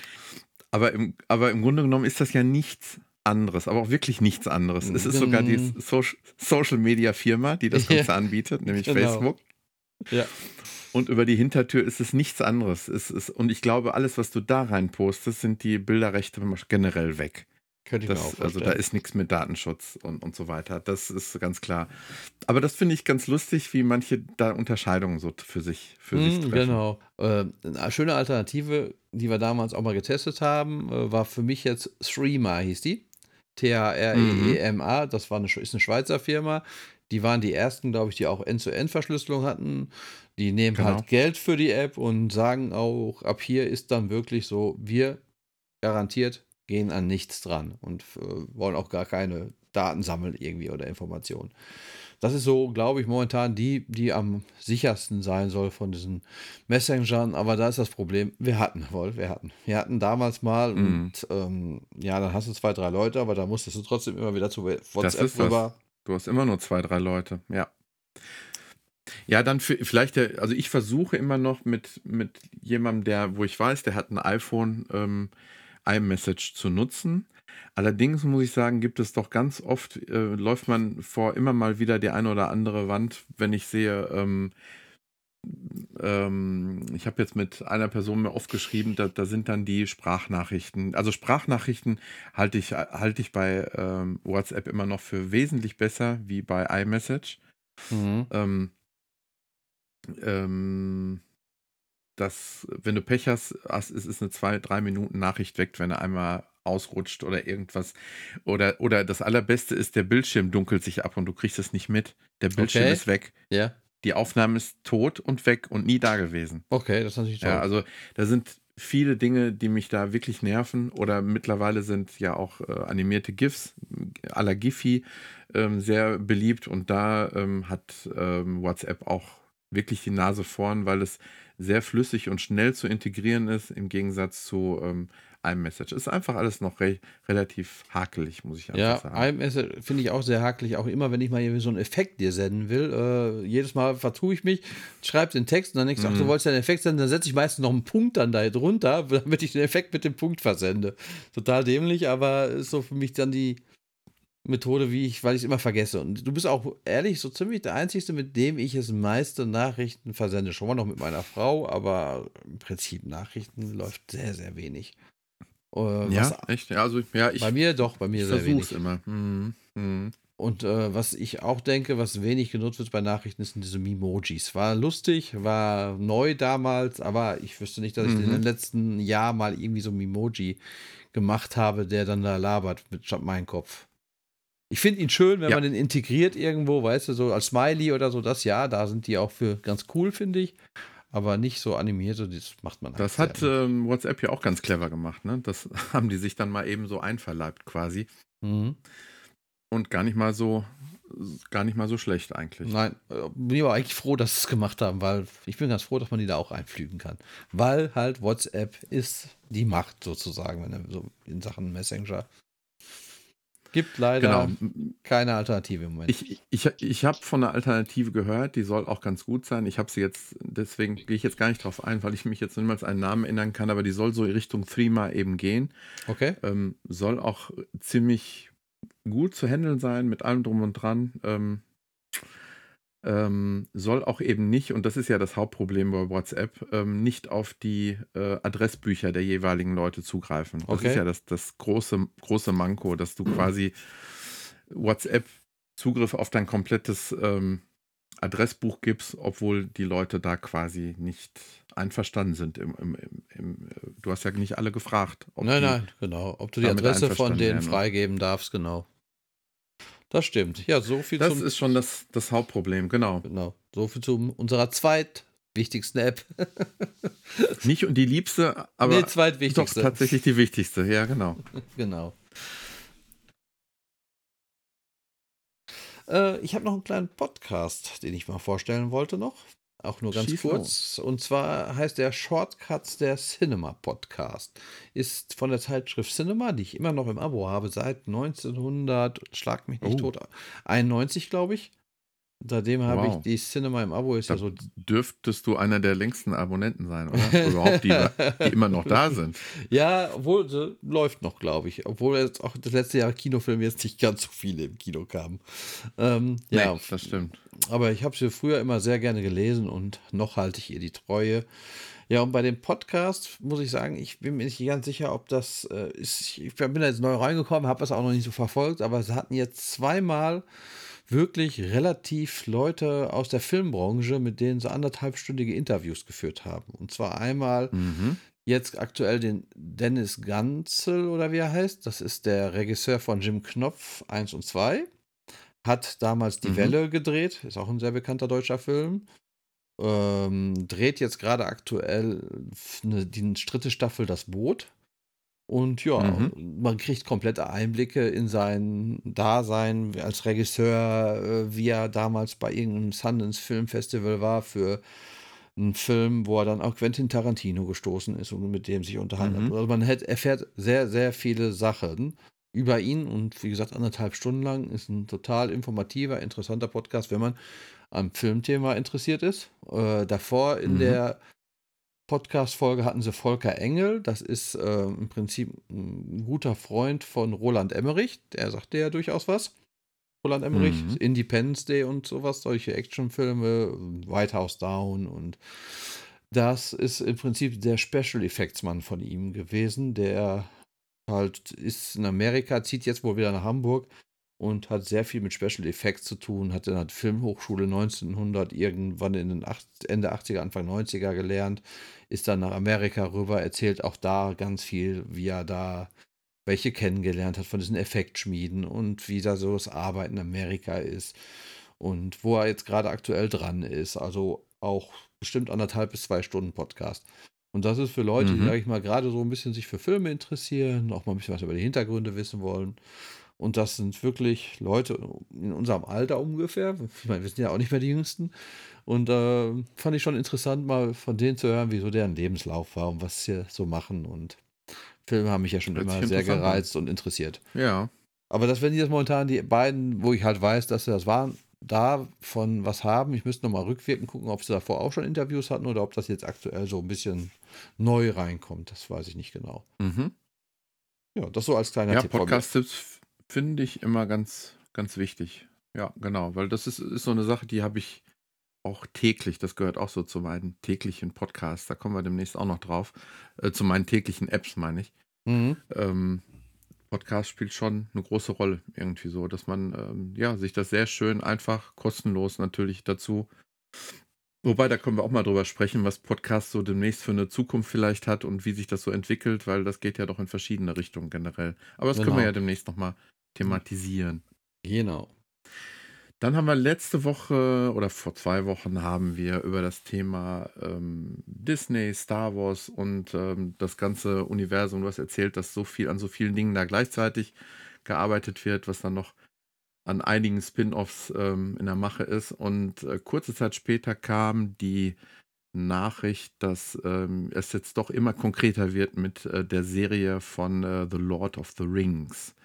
aber, im, aber im Grunde genommen ist das ja nichts anderes, aber auch wirklich nichts anderes. Es ist sogar die mhm. so Social Media Firma, die das <laughs> Ganze ja. anbietet, nämlich genau. Facebook. Ja. Und über die Hintertür ist es nichts anderes. Es ist, und ich glaube, alles, was du da rein postest, sind die Bilderrechte generell weg. Könnte ich das, mir auch vorstellen. Also da ist nichts mit Datenschutz und, und so weiter. Das ist ganz klar. Aber das finde ich ganz lustig, wie manche da Unterscheidungen so für sich, für mm, sich treffen. Genau. Äh, eine schöne Alternative, die wir damals auch mal getestet haben, äh, war für mich jetzt Threema, hieß die. T-H-R-E-E-M-A. Das war eine, ist eine Schweizer Firma. Die waren die ersten, glaube ich, die auch End-zu-End-Verschlüsselung hatten. Die nehmen genau. halt Geld für die App und sagen auch, ab hier ist dann wirklich so, wir garantiert gehen an nichts dran und äh, wollen auch gar keine Daten sammeln irgendwie oder Informationen. Das ist so, glaube ich, momentan die, die am sichersten sein soll von diesen Messengern. Aber da ist das Problem, wir hatten, wohl, wir hatten. Wir hatten damals mal mhm. und ähm, ja, dann hast du zwei, drei Leute, aber da musstest du trotzdem immer wieder zu WhatsApp rüber. Du hast immer nur zwei, drei Leute, ja. Ja, dann für, vielleicht, der, also ich versuche immer noch mit, mit jemandem, der, wo ich weiß, der hat ein iPhone, ähm, iMessage zu nutzen. Allerdings muss ich sagen, gibt es doch ganz oft, äh, läuft man vor immer mal wieder die eine oder andere Wand, wenn ich sehe, ähm, ähm, ich habe jetzt mit einer Person mir oft geschrieben, da, da, sind dann die Sprachnachrichten. Also Sprachnachrichten halte ich, halte ich bei ähm, WhatsApp immer noch für wesentlich besser wie bei iMessage. Mhm. Ähm, ähm, dass, wenn du Pech hast, es ist eine zwei, drei Minuten Nachricht weg, wenn er einmal ausrutscht oder irgendwas. Oder, oder das Allerbeste ist, der Bildschirm dunkelt sich ab und du kriegst es nicht mit. Der Bildschirm okay. ist weg. Ja. Die Aufnahme ist tot und weg und nie da gewesen. Okay, das ist natürlich toll. Ja, also da sind viele Dinge, die mich da wirklich nerven. Oder mittlerweile sind ja auch äh, animierte GIFs à la Giphy ähm, sehr beliebt und da ähm, hat ähm, WhatsApp auch wirklich die Nase vorn, weil es sehr flüssig und schnell zu integrieren ist, im Gegensatz zu ähm, iMessage. Ist einfach alles noch re relativ hakelig, muss ich einfach ja, sagen. Ja, iMessage finde ich auch sehr hakelig. Auch immer, wenn ich mal so einen Effekt dir senden will. Äh, jedes Mal vertue ich mich, schreibe den Text und dann denkst du, mhm. ach, du mhm. wolltest ja einen Effekt senden, dann setze ich meistens noch einen Punkt dann da drunter, <laughs> damit ich den Effekt mit dem Punkt versende. Total dämlich, aber ist so für mich dann die Methode, wie ich, weil ich es immer vergesse. Und du bist auch ehrlich so ziemlich der Einzige, mit dem ich es meiste Nachrichten versende. Schon mal noch mit meiner Frau, aber im Prinzip Nachrichten läuft sehr, sehr wenig. Äh, ja, echt? Ja, also, ja, ich, bei mir doch, bei mir sehr wenig. immer. Mhm. Mhm. Und äh, was ich auch denke, was wenig genutzt wird bei Nachrichten, sind diese Memojis. War lustig, war neu damals, aber ich wüsste nicht, dass ich mhm. in den letzten Jahr mal irgendwie so ein Memoji gemacht habe, der dann da labert mit meinem Kopf. Ich finde ihn schön, wenn ja. man den integriert irgendwo, weißt du, so als Smiley oder so, das ja, da sind die auch für ganz cool, finde ich aber nicht so animiert, so das macht man halt Das hat ähm, WhatsApp ja auch ganz clever gemacht, ne? Das <laughs> haben die sich dann mal eben so einverleibt quasi. Mhm. Und gar nicht mal so, gar nicht mal so schlecht eigentlich. Nein, äh, bin ich aber eigentlich froh, dass sie es gemacht haben, weil ich bin ganz froh, dass man die da auch einflügen kann. Weil halt WhatsApp ist die Macht sozusagen, wenn er so in Sachen Messenger Gibt leider genau. keine Alternative im Moment. Ich, ich, ich habe von einer Alternative gehört, die soll auch ganz gut sein. Ich habe sie jetzt, deswegen gehe ich jetzt gar nicht drauf ein, weil ich mich jetzt niemals einen Namen ändern kann, aber die soll so in Richtung Threema eben gehen. Okay. Ähm, soll auch ziemlich gut zu handeln sein, mit allem drum und dran. Ähm, ähm, soll auch eben nicht, und das ist ja das Hauptproblem bei WhatsApp, ähm, nicht auf die äh, Adressbücher der jeweiligen Leute zugreifen. Das okay. ist ja das, das große, große Manko, dass du quasi WhatsApp Zugriff auf dein komplettes ähm, Adressbuch gibst, obwohl die Leute da quasi nicht einverstanden sind. Im, im, im, du hast ja nicht alle gefragt. nein, nein, genau. Ob du die Adresse von denen freigeben darfst, genau. Das stimmt. Ja, so viel Das zum, ist schon das, das Hauptproblem, genau. Genau. So viel zu unserer zweitwichtigsten App. <laughs> Nicht die liebste, aber nee, zweitwichtigste. doch tatsächlich die wichtigste. Ja, genau. <laughs> genau. Äh, ich habe noch einen kleinen Podcast, den ich mal vorstellen wollte noch. Auch nur ganz Schieß kurz. Los. Und zwar heißt der Shortcuts der Cinema Podcast. Ist von der Zeitschrift Cinema, die ich immer noch im Abo habe, seit 1900, schlag mich nicht oh. tot, 91, glaube ich. Seitdem habe wow. ich die Cinema im Abo. Ist da ja so dürftest du einer der längsten Abonnenten sein, oder? <laughs> Überhaupt die, die immer noch da sind. Ja, obwohl sie läuft noch, glaube ich. Obwohl jetzt auch das letzte Jahr Kinofilme jetzt nicht ganz so viele im Kino kamen. Ähm, ja, nee, das stimmt. Aber ich habe sie früher immer sehr gerne gelesen und noch halte ich ihr die Treue. Ja, und bei dem Podcast muss ich sagen, ich bin mir nicht ganz sicher, ob das äh, ist. Ich bin da jetzt neu reingekommen, habe das auch noch nicht so verfolgt, aber sie hatten jetzt zweimal wirklich relativ Leute aus der Filmbranche, mit denen sie anderthalbstündige Interviews geführt haben. Und zwar einmal mhm. jetzt aktuell den Dennis Ganzel oder wie er heißt. Das ist der Regisseur von Jim Knopf 1 und 2. Hat damals Die mhm. Welle gedreht, ist auch ein sehr bekannter deutscher Film. Ähm, dreht jetzt gerade aktuell eine, die dritte Staffel Das Boot. Und ja, mhm. man kriegt komplette Einblicke in sein Dasein als Regisseur, äh, wie er damals bei irgendeinem Sundance Film Festival war für einen Film, wo er dann auch Quentin Tarantino gestoßen ist und mit dem sich unterhalten mhm. hat. Also man erfährt sehr, sehr viele Sachen über ihn und wie gesagt, anderthalb Stunden lang ist ein total informativer, interessanter Podcast, wenn man am Filmthema interessiert ist. Äh, davor in mhm. der Podcast-Folge hatten sie Volker Engel. Das ist äh, im Prinzip ein guter Freund von Roland Emmerich. Der sagte ja durchaus was. Roland Emmerich, mhm. Independence Day und sowas, solche Actionfilme, White House Down und das ist im Prinzip der Special Effects Mann von ihm gewesen, der halt ist in Amerika, zieht jetzt wohl wieder nach Hamburg und hat sehr viel mit Special Effects zu tun, hat in der Filmhochschule 1900 irgendwann in den Ende 80er, Anfang 90er gelernt, ist dann nach Amerika rüber, erzählt auch da ganz viel, wie er da welche kennengelernt hat von diesen Effektschmieden und wie da so das Arbeiten in Amerika ist und wo er jetzt gerade aktuell dran ist. Also auch bestimmt anderthalb bis zwei Stunden Podcast. Und das ist für Leute, mhm. die, sag ich mal, gerade so ein bisschen sich für Filme interessieren, auch mal ein bisschen was über die Hintergründe wissen wollen. Und das sind wirklich Leute in unserem Alter ungefähr. Ich meine, wir sind ja auch nicht mehr die Jüngsten. Und äh, fand ich schon interessant, mal von denen zu hören, wie so deren Lebenslauf war und was sie so machen. Und Filme haben mich ja schon immer sehr gereizt und interessiert. Ja. Aber das werden jetzt momentan die beiden, wo ich halt weiß, dass sie das waren, davon was haben. Ich müsste nochmal rückwirkend gucken, ob sie davor auch schon Interviews hatten oder ob das jetzt aktuell so ein bisschen neu reinkommt. Das weiß ich nicht genau. Mhm. Ja, das so als kleiner ja, Tipp. Podcast-Tipps finde ich immer ganz, ganz wichtig. Ja, genau, weil das ist, ist so eine Sache, die habe ich auch täglich. Das gehört auch so zu meinen täglichen Podcasts. Da kommen wir demnächst auch noch drauf. Äh, zu meinen täglichen Apps, meine ich. Mhm. Ähm, Podcast spielt schon eine große Rolle irgendwie so, dass man ähm, ja sich das sehr schön einfach kostenlos natürlich dazu. Wobei, da können wir auch mal drüber sprechen, was Podcast so demnächst für eine Zukunft vielleicht hat und wie sich das so entwickelt, weil das geht ja doch in verschiedene Richtungen generell. Aber das genau. können wir genau. ja demnächst nochmal thematisieren. Genau. Dann haben wir letzte Woche oder vor zwei Wochen haben wir über das Thema ähm, Disney, Star Wars und ähm, das ganze Universum, hast erzählt, dass so viel an so vielen Dingen da gleichzeitig gearbeitet wird, was dann noch an einigen Spin-offs ähm, in der Mache ist. Und äh, kurze Zeit später kam die Nachricht, dass ähm, es jetzt doch immer konkreter wird mit äh, der Serie von äh, The Lord of the Rings.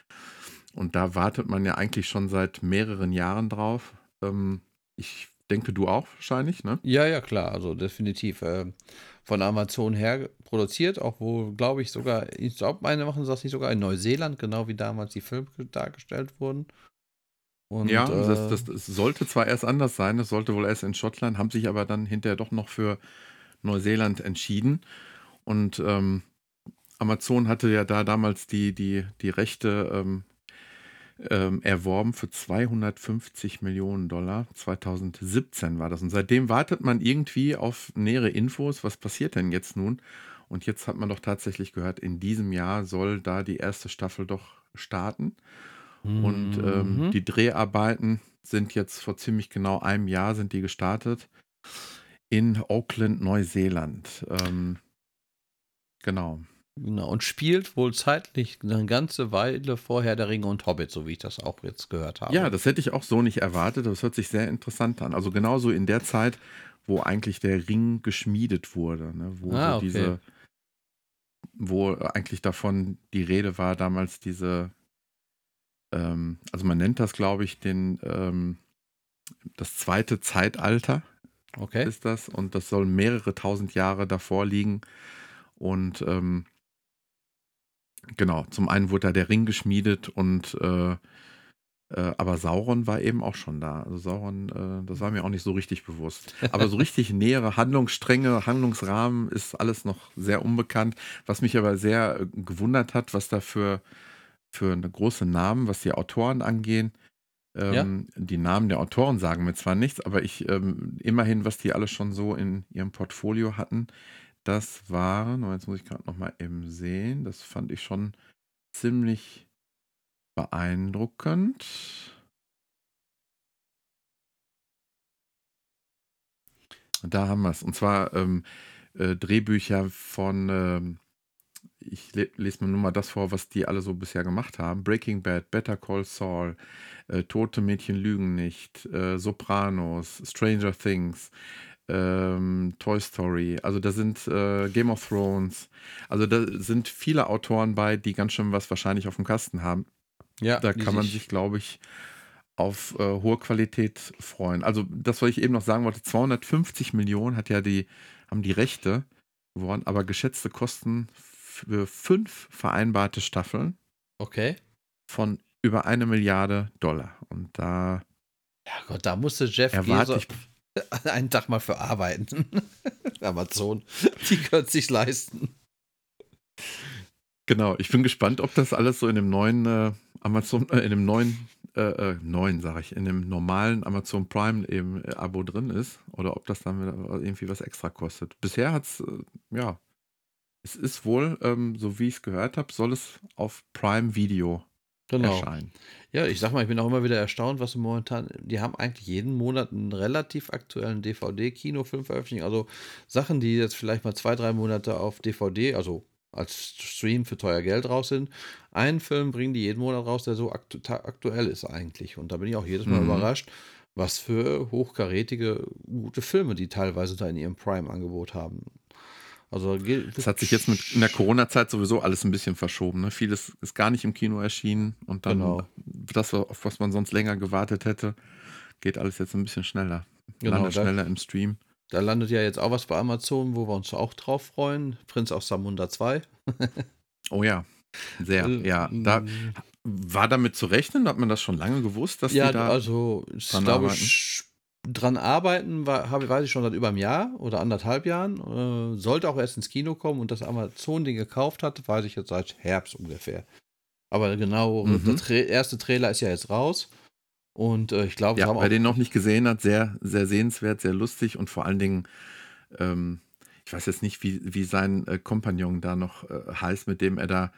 Und da wartet man ja eigentlich schon seit mehreren Jahren drauf. Ähm, ich denke, du auch wahrscheinlich, ne? Ja, ja, klar, also definitiv. Äh, von Amazon her produziert, auch wo, glaube ich, sogar, ich glaube, meine machen das nicht sogar in Neuseeland, genau wie damals die Filme dargestellt wurden. Und, ja, äh, das, das, das, sollte zwar erst anders sein, das sollte wohl erst in Schottland, haben sich aber dann hinterher doch noch für Neuseeland entschieden. Und ähm, Amazon hatte ja da damals die, die, die Rechte ähm, ähm, erworben für 250 Millionen Dollar. 2017 war das. Und seitdem wartet man irgendwie auf nähere Infos. Was passiert denn jetzt nun? Und jetzt hat man doch tatsächlich gehört, in diesem Jahr soll da die erste Staffel doch starten. Mhm. Und ähm, mhm. die Dreharbeiten sind jetzt vor ziemlich genau einem Jahr sind die gestartet in Auckland, Neuseeland. Ähm, genau. Genau, und spielt wohl zeitlich eine ganze Weile vorher der Ringe und Hobbit, so wie ich das auch jetzt gehört habe. Ja, das hätte ich auch so nicht erwartet. Das hört sich sehr interessant an. Also genauso in der Zeit, wo eigentlich der Ring geschmiedet wurde, ne? wo ah, okay. diese, wo eigentlich davon die Rede war, damals diese, ähm, also man nennt das, glaube ich, den, ähm, das zweite Zeitalter. Okay. Ist das und das soll mehrere tausend Jahre davor liegen. Und ähm, Genau, zum einen wurde da der Ring geschmiedet und äh, äh, aber Sauron war eben auch schon da. Also Sauron, äh, das war mir auch nicht so richtig bewusst. Aber so richtig <laughs> nähere Handlungsstränge, Handlungsrahmen ist alles noch sehr unbekannt. Was mich aber sehr äh, gewundert hat, was da für, für eine große Namen, was die Autoren angehen. Ähm, ja? Die Namen der Autoren sagen mir zwar nichts, aber ich ähm, immerhin, was die alle schon so in ihrem Portfolio hatten, das waren, jetzt muss ich gerade noch mal eben sehen, das fand ich schon ziemlich beeindruckend. Da haben wir es. Und zwar ähm, äh, Drehbücher von ähm, ich lese mir nur mal das vor, was die alle so bisher gemacht haben. Breaking Bad, Better Call Saul, äh, Tote Mädchen lügen nicht, äh, Sopranos, Stranger Things, ähm, Toy Story, also da sind äh, Game of Thrones, also da sind viele Autoren bei, die ganz schön was wahrscheinlich auf dem Kasten haben. Ja, da kann man sich, glaube ich, auf äh, hohe Qualität freuen. Also das, was ich eben noch sagen wollte, 250 Millionen hat ja die, haben die Rechte geworden, aber geschätzte Kosten für fünf vereinbarte Staffeln. Okay. Von über eine Milliarde Dollar. Und da. Ja Gott, da musste Jeff erwarte ich, <laughs> einen Tag mal für arbeiten. <laughs> Amazon, die können sich leisten. Genau, ich bin gespannt, ob das alles so in dem neuen äh, Amazon, äh, in dem neuen, äh, äh neuen, sage ich, in dem normalen Amazon Prime eben äh, Abo drin ist oder ob das dann irgendwie was extra kostet. Bisher hat es, äh, ja, es ist wohl, ähm, so wie ich es gehört habe, soll es auf Prime Video genau. erscheinen. Ja, ich sag mal, ich bin auch immer wieder erstaunt, was momentan, die haben eigentlich jeden Monat einen relativ aktuellen DVD-Kinofilm veröffentlicht. Also Sachen, die jetzt vielleicht mal zwei, drei Monate auf DVD, also als Stream für teuer Geld raus sind. Einen Film bringen die jeden Monat raus, der so aktu aktuell ist eigentlich. Und da bin ich auch jedes Mal mhm. überrascht, was für hochkarätige, gute Filme die teilweise da in ihrem Prime-Angebot haben. Also, das hat sich jetzt mit in der Corona-Zeit sowieso alles ein bisschen verschoben. Ne? Vieles ist gar nicht im Kino erschienen und dann genau. das, auf was man sonst länger gewartet hätte, geht alles jetzt ein bisschen schneller. Genau, Landet schneller im Stream. Da landet ja jetzt auch was bei Amazon, wo wir uns auch drauf freuen. Prinz aus Samunda 2. <laughs> oh ja, sehr. Äh, ja, da war damit zu rechnen, hat man das schon lange gewusst, dass ja, die da also ich glaube, arbeiten? Dran arbeiten, war, hab, weiß ich schon seit über einem Jahr oder anderthalb Jahren. Äh, sollte auch erst ins Kino kommen und das Amazon den gekauft hat, weiß ich jetzt seit Herbst ungefähr. Aber genau, mhm. der erste Trailer ist ja jetzt raus. Und äh, ich glaube, ja, wer den noch nicht gesehen hat, sehr, sehr sehenswert, sehr lustig und vor allen Dingen, ähm, ich weiß jetzt nicht, wie, wie sein äh, Kompagnon da noch äh, heißt, mit dem er da,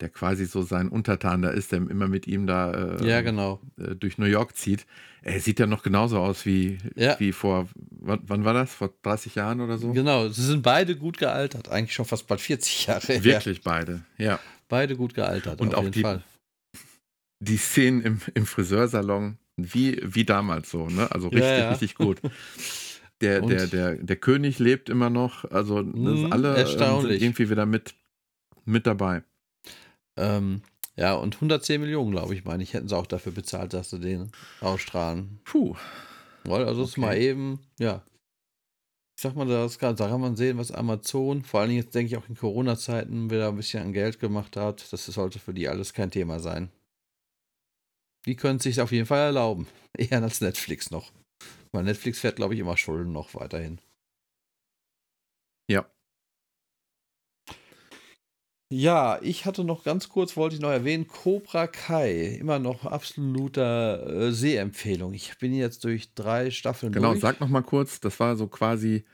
der quasi so sein Untertan da ist, der immer mit ihm da äh, ja, genau. Äh, durch New York zieht. Er sieht ja noch genauso aus wie, ja. wie vor, wann, wann, war das? Vor 30 Jahren oder so? Genau, sie sind beide gut gealtert, eigentlich schon fast bald 40 Jahre. Wirklich her. beide, ja. Beide gut gealtert, und auf auch jeden die, Fall die Szenen im, im Friseursalon wie, wie damals so, ne? Also richtig, ja, richtig gut. <laughs> Der, der, der, der König lebt immer noch, also mhm, alle ähm, irgendwie wieder mit, mit dabei. Ähm, ja, und 110 Millionen, glaube ich, meine ich, hätten sie auch dafür bezahlt, dass sie den ausstrahlen. Puh. Also okay. ist mal eben, ja. Ich sag mal, das kann, da kann man sehen, was Amazon, vor allen Dingen jetzt denke ich auch in Corona-Zeiten, wieder ein bisschen an Geld gemacht hat. Das sollte für die alles kein Thema sein. Die können es sich auf jeden Fall erlauben. <laughs> Eher als Netflix noch. Weil Netflix fährt, glaube ich, immer Schulden noch weiterhin. Ja. Ja, ich hatte noch ganz kurz, wollte ich noch erwähnen, Cobra Kai, immer noch absoluter äh, Sehempfehlung. Ich bin jetzt durch drei Staffeln genau, durch. Genau, sag noch mal kurz, das war so quasi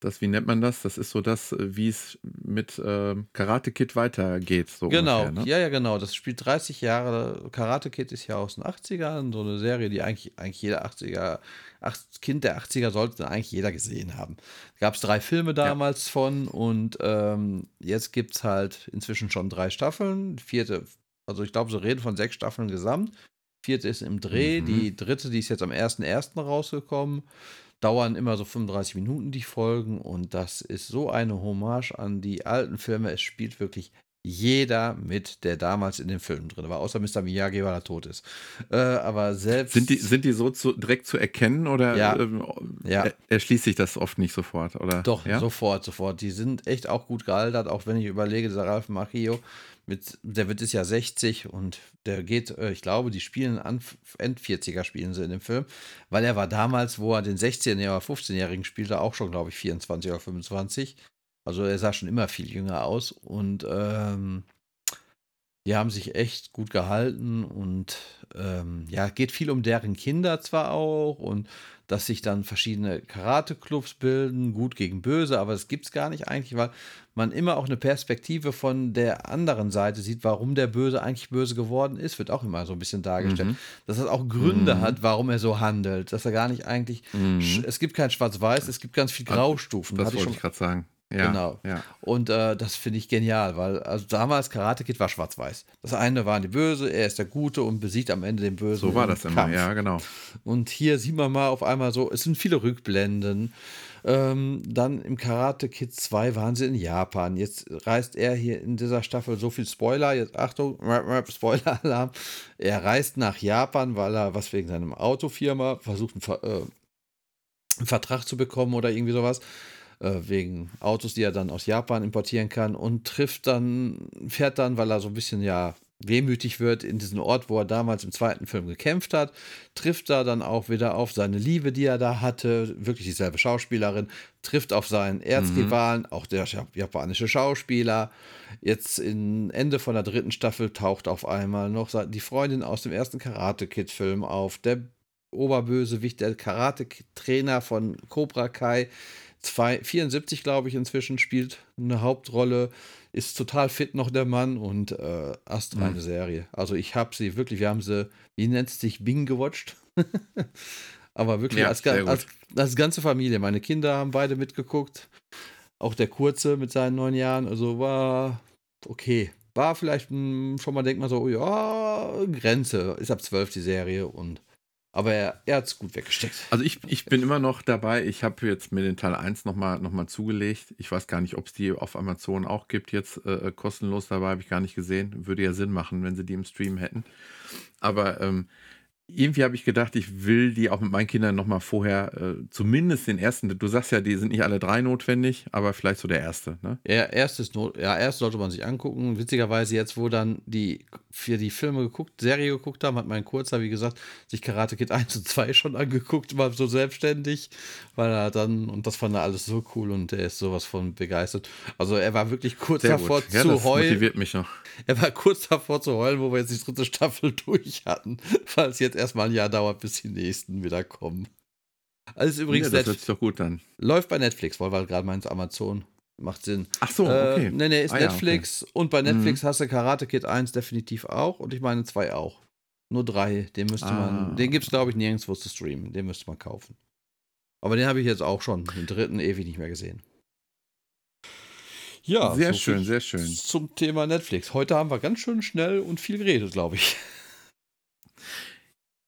das, wie nennt man das? Das ist so das, äh, wie es mit äh, Karate Kid weitergeht. So genau, ungefähr, ne? ja, ja, genau. Das spielt 30 Jahre. Karate Kid ist ja aus den 80ern, so eine Serie, die eigentlich, eigentlich jeder 80er, ach, Kind der 80er sollte eigentlich jeder gesehen haben. Gab es drei Filme damals ja. von und ähm, jetzt gibt es halt inzwischen schon drei Staffeln. Vierte, also ich glaube, so reden von sechs Staffeln gesamt. Vierte ist im Dreh, mhm. die dritte, die ist jetzt am 1.1. rausgekommen dauern immer so 35 Minuten die Folgen und das ist so eine Hommage an die alten Filme. Es spielt wirklich jeder mit, der damals in den Filmen drin war, außer Mr. Miyagi, weil er tot ist. Äh, aber selbst. Sind die, sind die so zu, direkt zu erkennen oder ja, ähm, ja. erschließt sich das oft nicht sofort? Oder? Doch, ja? sofort, sofort. Die sind echt auch gut gealtert, auch wenn ich überlege, dieser Ralph Macchio, mit, der wird ist ja 60 und der geht, äh, ich glaube, die spielen an, End 40er spielen sie in dem Film, weil er war damals, wo er den 16- oder 15-Jährigen spielte, auch schon, glaube ich, 24 oder 25. Also er sah schon immer viel jünger aus und ähm, die haben sich echt gut gehalten und ähm, ja, geht viel um deren Kinder zwar auch und dass sich dann verschiedene Karate-Clubs bilden, gut gegen böse, aber das gibt es gar nicht eigentlich, weil man immer auch eine Perspektive von der anderen Seite sieht, warum der Böse eigentlich böse geworden ist, wird auch immer so ein bisschen dargestellt. Mhm. Dass es auch Gründe mhm. hat, warum er so handelt, dass er gar nicht eigentlich, mhm. es gibt kein Schwarz-Weiß, es gibt ganz viel Graustufen. Das wollte ich, ich gerade sagen. Ja, genau. Ja. Und äh, das finde ich genial, weil also damals Karate Kid war schwarz-weiß. Das eine war die Böse, er ist der Gute und besiegt am Ende den Bösen. So war das immer, Kampf. ja, genau. Und hier sieht man mal auf einmal so, es sind viele Rückblenden. Ähm, dann im Karate Kid 2 waren sie in Japan. Jetzt reist er hier in dieser Staffel so viel Spoiler. Jetzt Achtung, <laughs> Spoiler-Alarm. Er reist nach Japan, weil er was wegen seinem Autofirma versucht, einen, Ver äh, einen Vertrag zu bekommen oder irgendwie sowas. Äh, wegen Autos, die er dann aus Japan importieren kann und trifft dann, fährt dann, weil er so ein bisschen ja wehmütig wird in diesen Ort, wo er damals im zweiten Film gekämpft hat, trifft er dann auch wieder auf seine Liebe, die er da hatte, wirklich dieselbe Schauspielerin, trifft auf seinen Erzrivalen, mhm. auch der japanische Schauspieler. Jetzt in Ende von der dritten Staffel taucht auf einmal noch die Freundin aus dem ersten Karate Kid Film auf, der Oberbösewicht, der Karate-Trainer von Cobra Kai, 2, 74 glaube ich inzwischen, spielt eine Hauptrolle, ist total fit noch der Mann und äh, astreine mhm. Serie. Also ich habe sie wirklich, wir haben sie, wie nennt es sich, Bing gewatcht. <laughs> Aber wirklich ja, als, als, als ganze Familie. Meine Kinder haben beide mitgeguckt. Auch der Kurze mit seinen neun Jahren. Also war okay. War vielleicht mh, schon mal, denkt man so, ja, Grenze. Ist ab zwölf die Serie und aber er, er hat es gut weggesteckt. Also ich, ich bin immer noch dabei. Ich habe jetzt mir den Teil 1 nochmal noch mal zugelegt. Ich weiß gar nicht, ob es die auf Amazon auch gibt. Jetzt äh, kostenlos dabei habe ich gar nicht gesehen. Würde ja Sinn machen, wenn sie die im Stream hätten. Aber ähm, irgendwie habe ich gedacht, ich will die auch mit meinen Kindern nochmal vorher, äh, zumindest den ersten, du sagst ja, die sind nicht alle drei notwendig, aber vielleicht so der erste, ne? Ja, erstes Not, ja, erst sollte man sich angucken. Witzigerweise jetzt, wo dann die für die Filme geguckt, Serie geguckt haben, hat mein Kurzer, wie gesagt, sich Karate Kid <laughs> 1 und 2 schon angeguckt, mal so selbstständig, weil er dann, und das fand er alles so cool und er ist sowas von begeistert. Also er war wirklich kurz Sehr davor ja, zu heulen. motiviert mich noch. Er war kurz davor zu heulen, wo wir jetzt die dritte Staffel <laughs> durch hatten, weil es jetzt erstmal ein Jahr dauert, bis die nächsten wieder kommen. Also übrigens, ja, das hört sich doch gut an. Läuft bei Netflix, weil wir gerade meins Amazon macht Sinn. Ach so, okay. Äh, nee, nee, ist ah, Netflix ja, okay. und bei Netflix mhm. hast du Karate Kid 1 definitiv auch und ich meine 2 auch. Nur 3, den müsste ah. man, den gibt es glaube ich nirgendwo zu streamen, den müsste man kaufen. Aber den habe ich jetzt auch schon, den dritten ewig nicht mehr gesehen. Ja, sehr so schön, sehr schön. Zum Thema Netflix. Heute haben wir ganz schön schnell und viel geredet, glaube ich.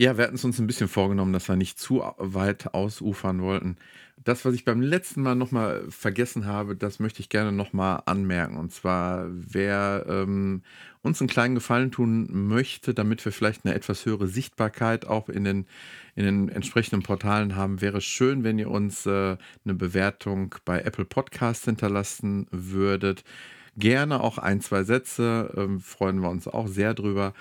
Ja, wir hatten es uns ein bisschen vorgenommen, dass wir nicht zu weit ausufern wollten. Das, was ich beim letzten Mal nochmal vergessen habe, das möchte ich gerne nochmal anmerken. Und zwar, wer ähm, uns einen kleinen Gefallen tun möchte, damit wir vielleicht eine etwas höhere Sichtbarkeit auch in den, in den entsprechenden Portalen haben, wäre schön, wenn ihr uns äh, eine Bewertung bei Apple Podcasts hinterlassen würdet. Gerne auch ein, zwei Sätze, äh, freuen wir uns auch sehr drüber.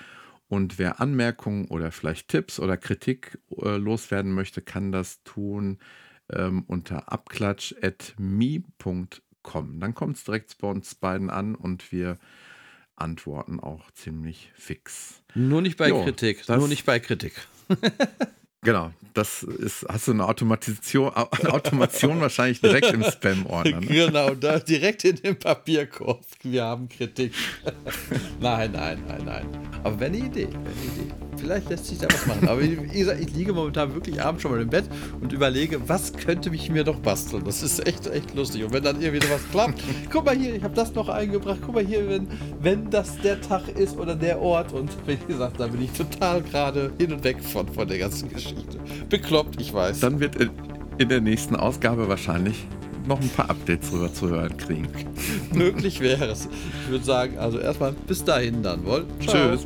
Und wer Anmerkungen oder vielleicht Tipps oder Kritik äh, loswerden möchte, kann das tun ähm, unter abklatsch.me.com. Dann kommt es direkt bei uns beiden an und wir antworten auch ziemlich fix. Nur nicht bei jo, Kritik. Nur nicht bei Kritik. <laughs> Genau, das ist, hast du eine Automation, <laughs> Automation wahrscheinlich direkt im Spam-Ordner. Ne? <laughs> Genau, da direkt in den Papierkorb. Wir haben Kritik. <laughs> nein, nein, nein, nein. Aber wäre eine Idee, wäre eine Idee. Vielleicht lässt sich da was machen. Aber wie gesagt, ich liege momentan wirklich abends schon mal im Bett und überlege, was könnte mich mir noch basteln. Das ist echt, echt lustig. Und wenn dann irgendwie was klappt, <laughs> guck mal hier, ich habe das noch eingebracht. Guck mal hier, wenn, wenn das der Tag ist oder der Ort. Und wie gesagt, da bin ich total gerade hin und weg von, von der ganzen Geschichte. Bekloppt, ich weiß. Dann wird in, der nächsten Ausgabe wahrscheinlich noch ein paar Updates drüber zu hören kriegen. <laughs> Möglich wäre es. Ich würde sagen, also erstmal bis dahin dann wohl. Tschüss.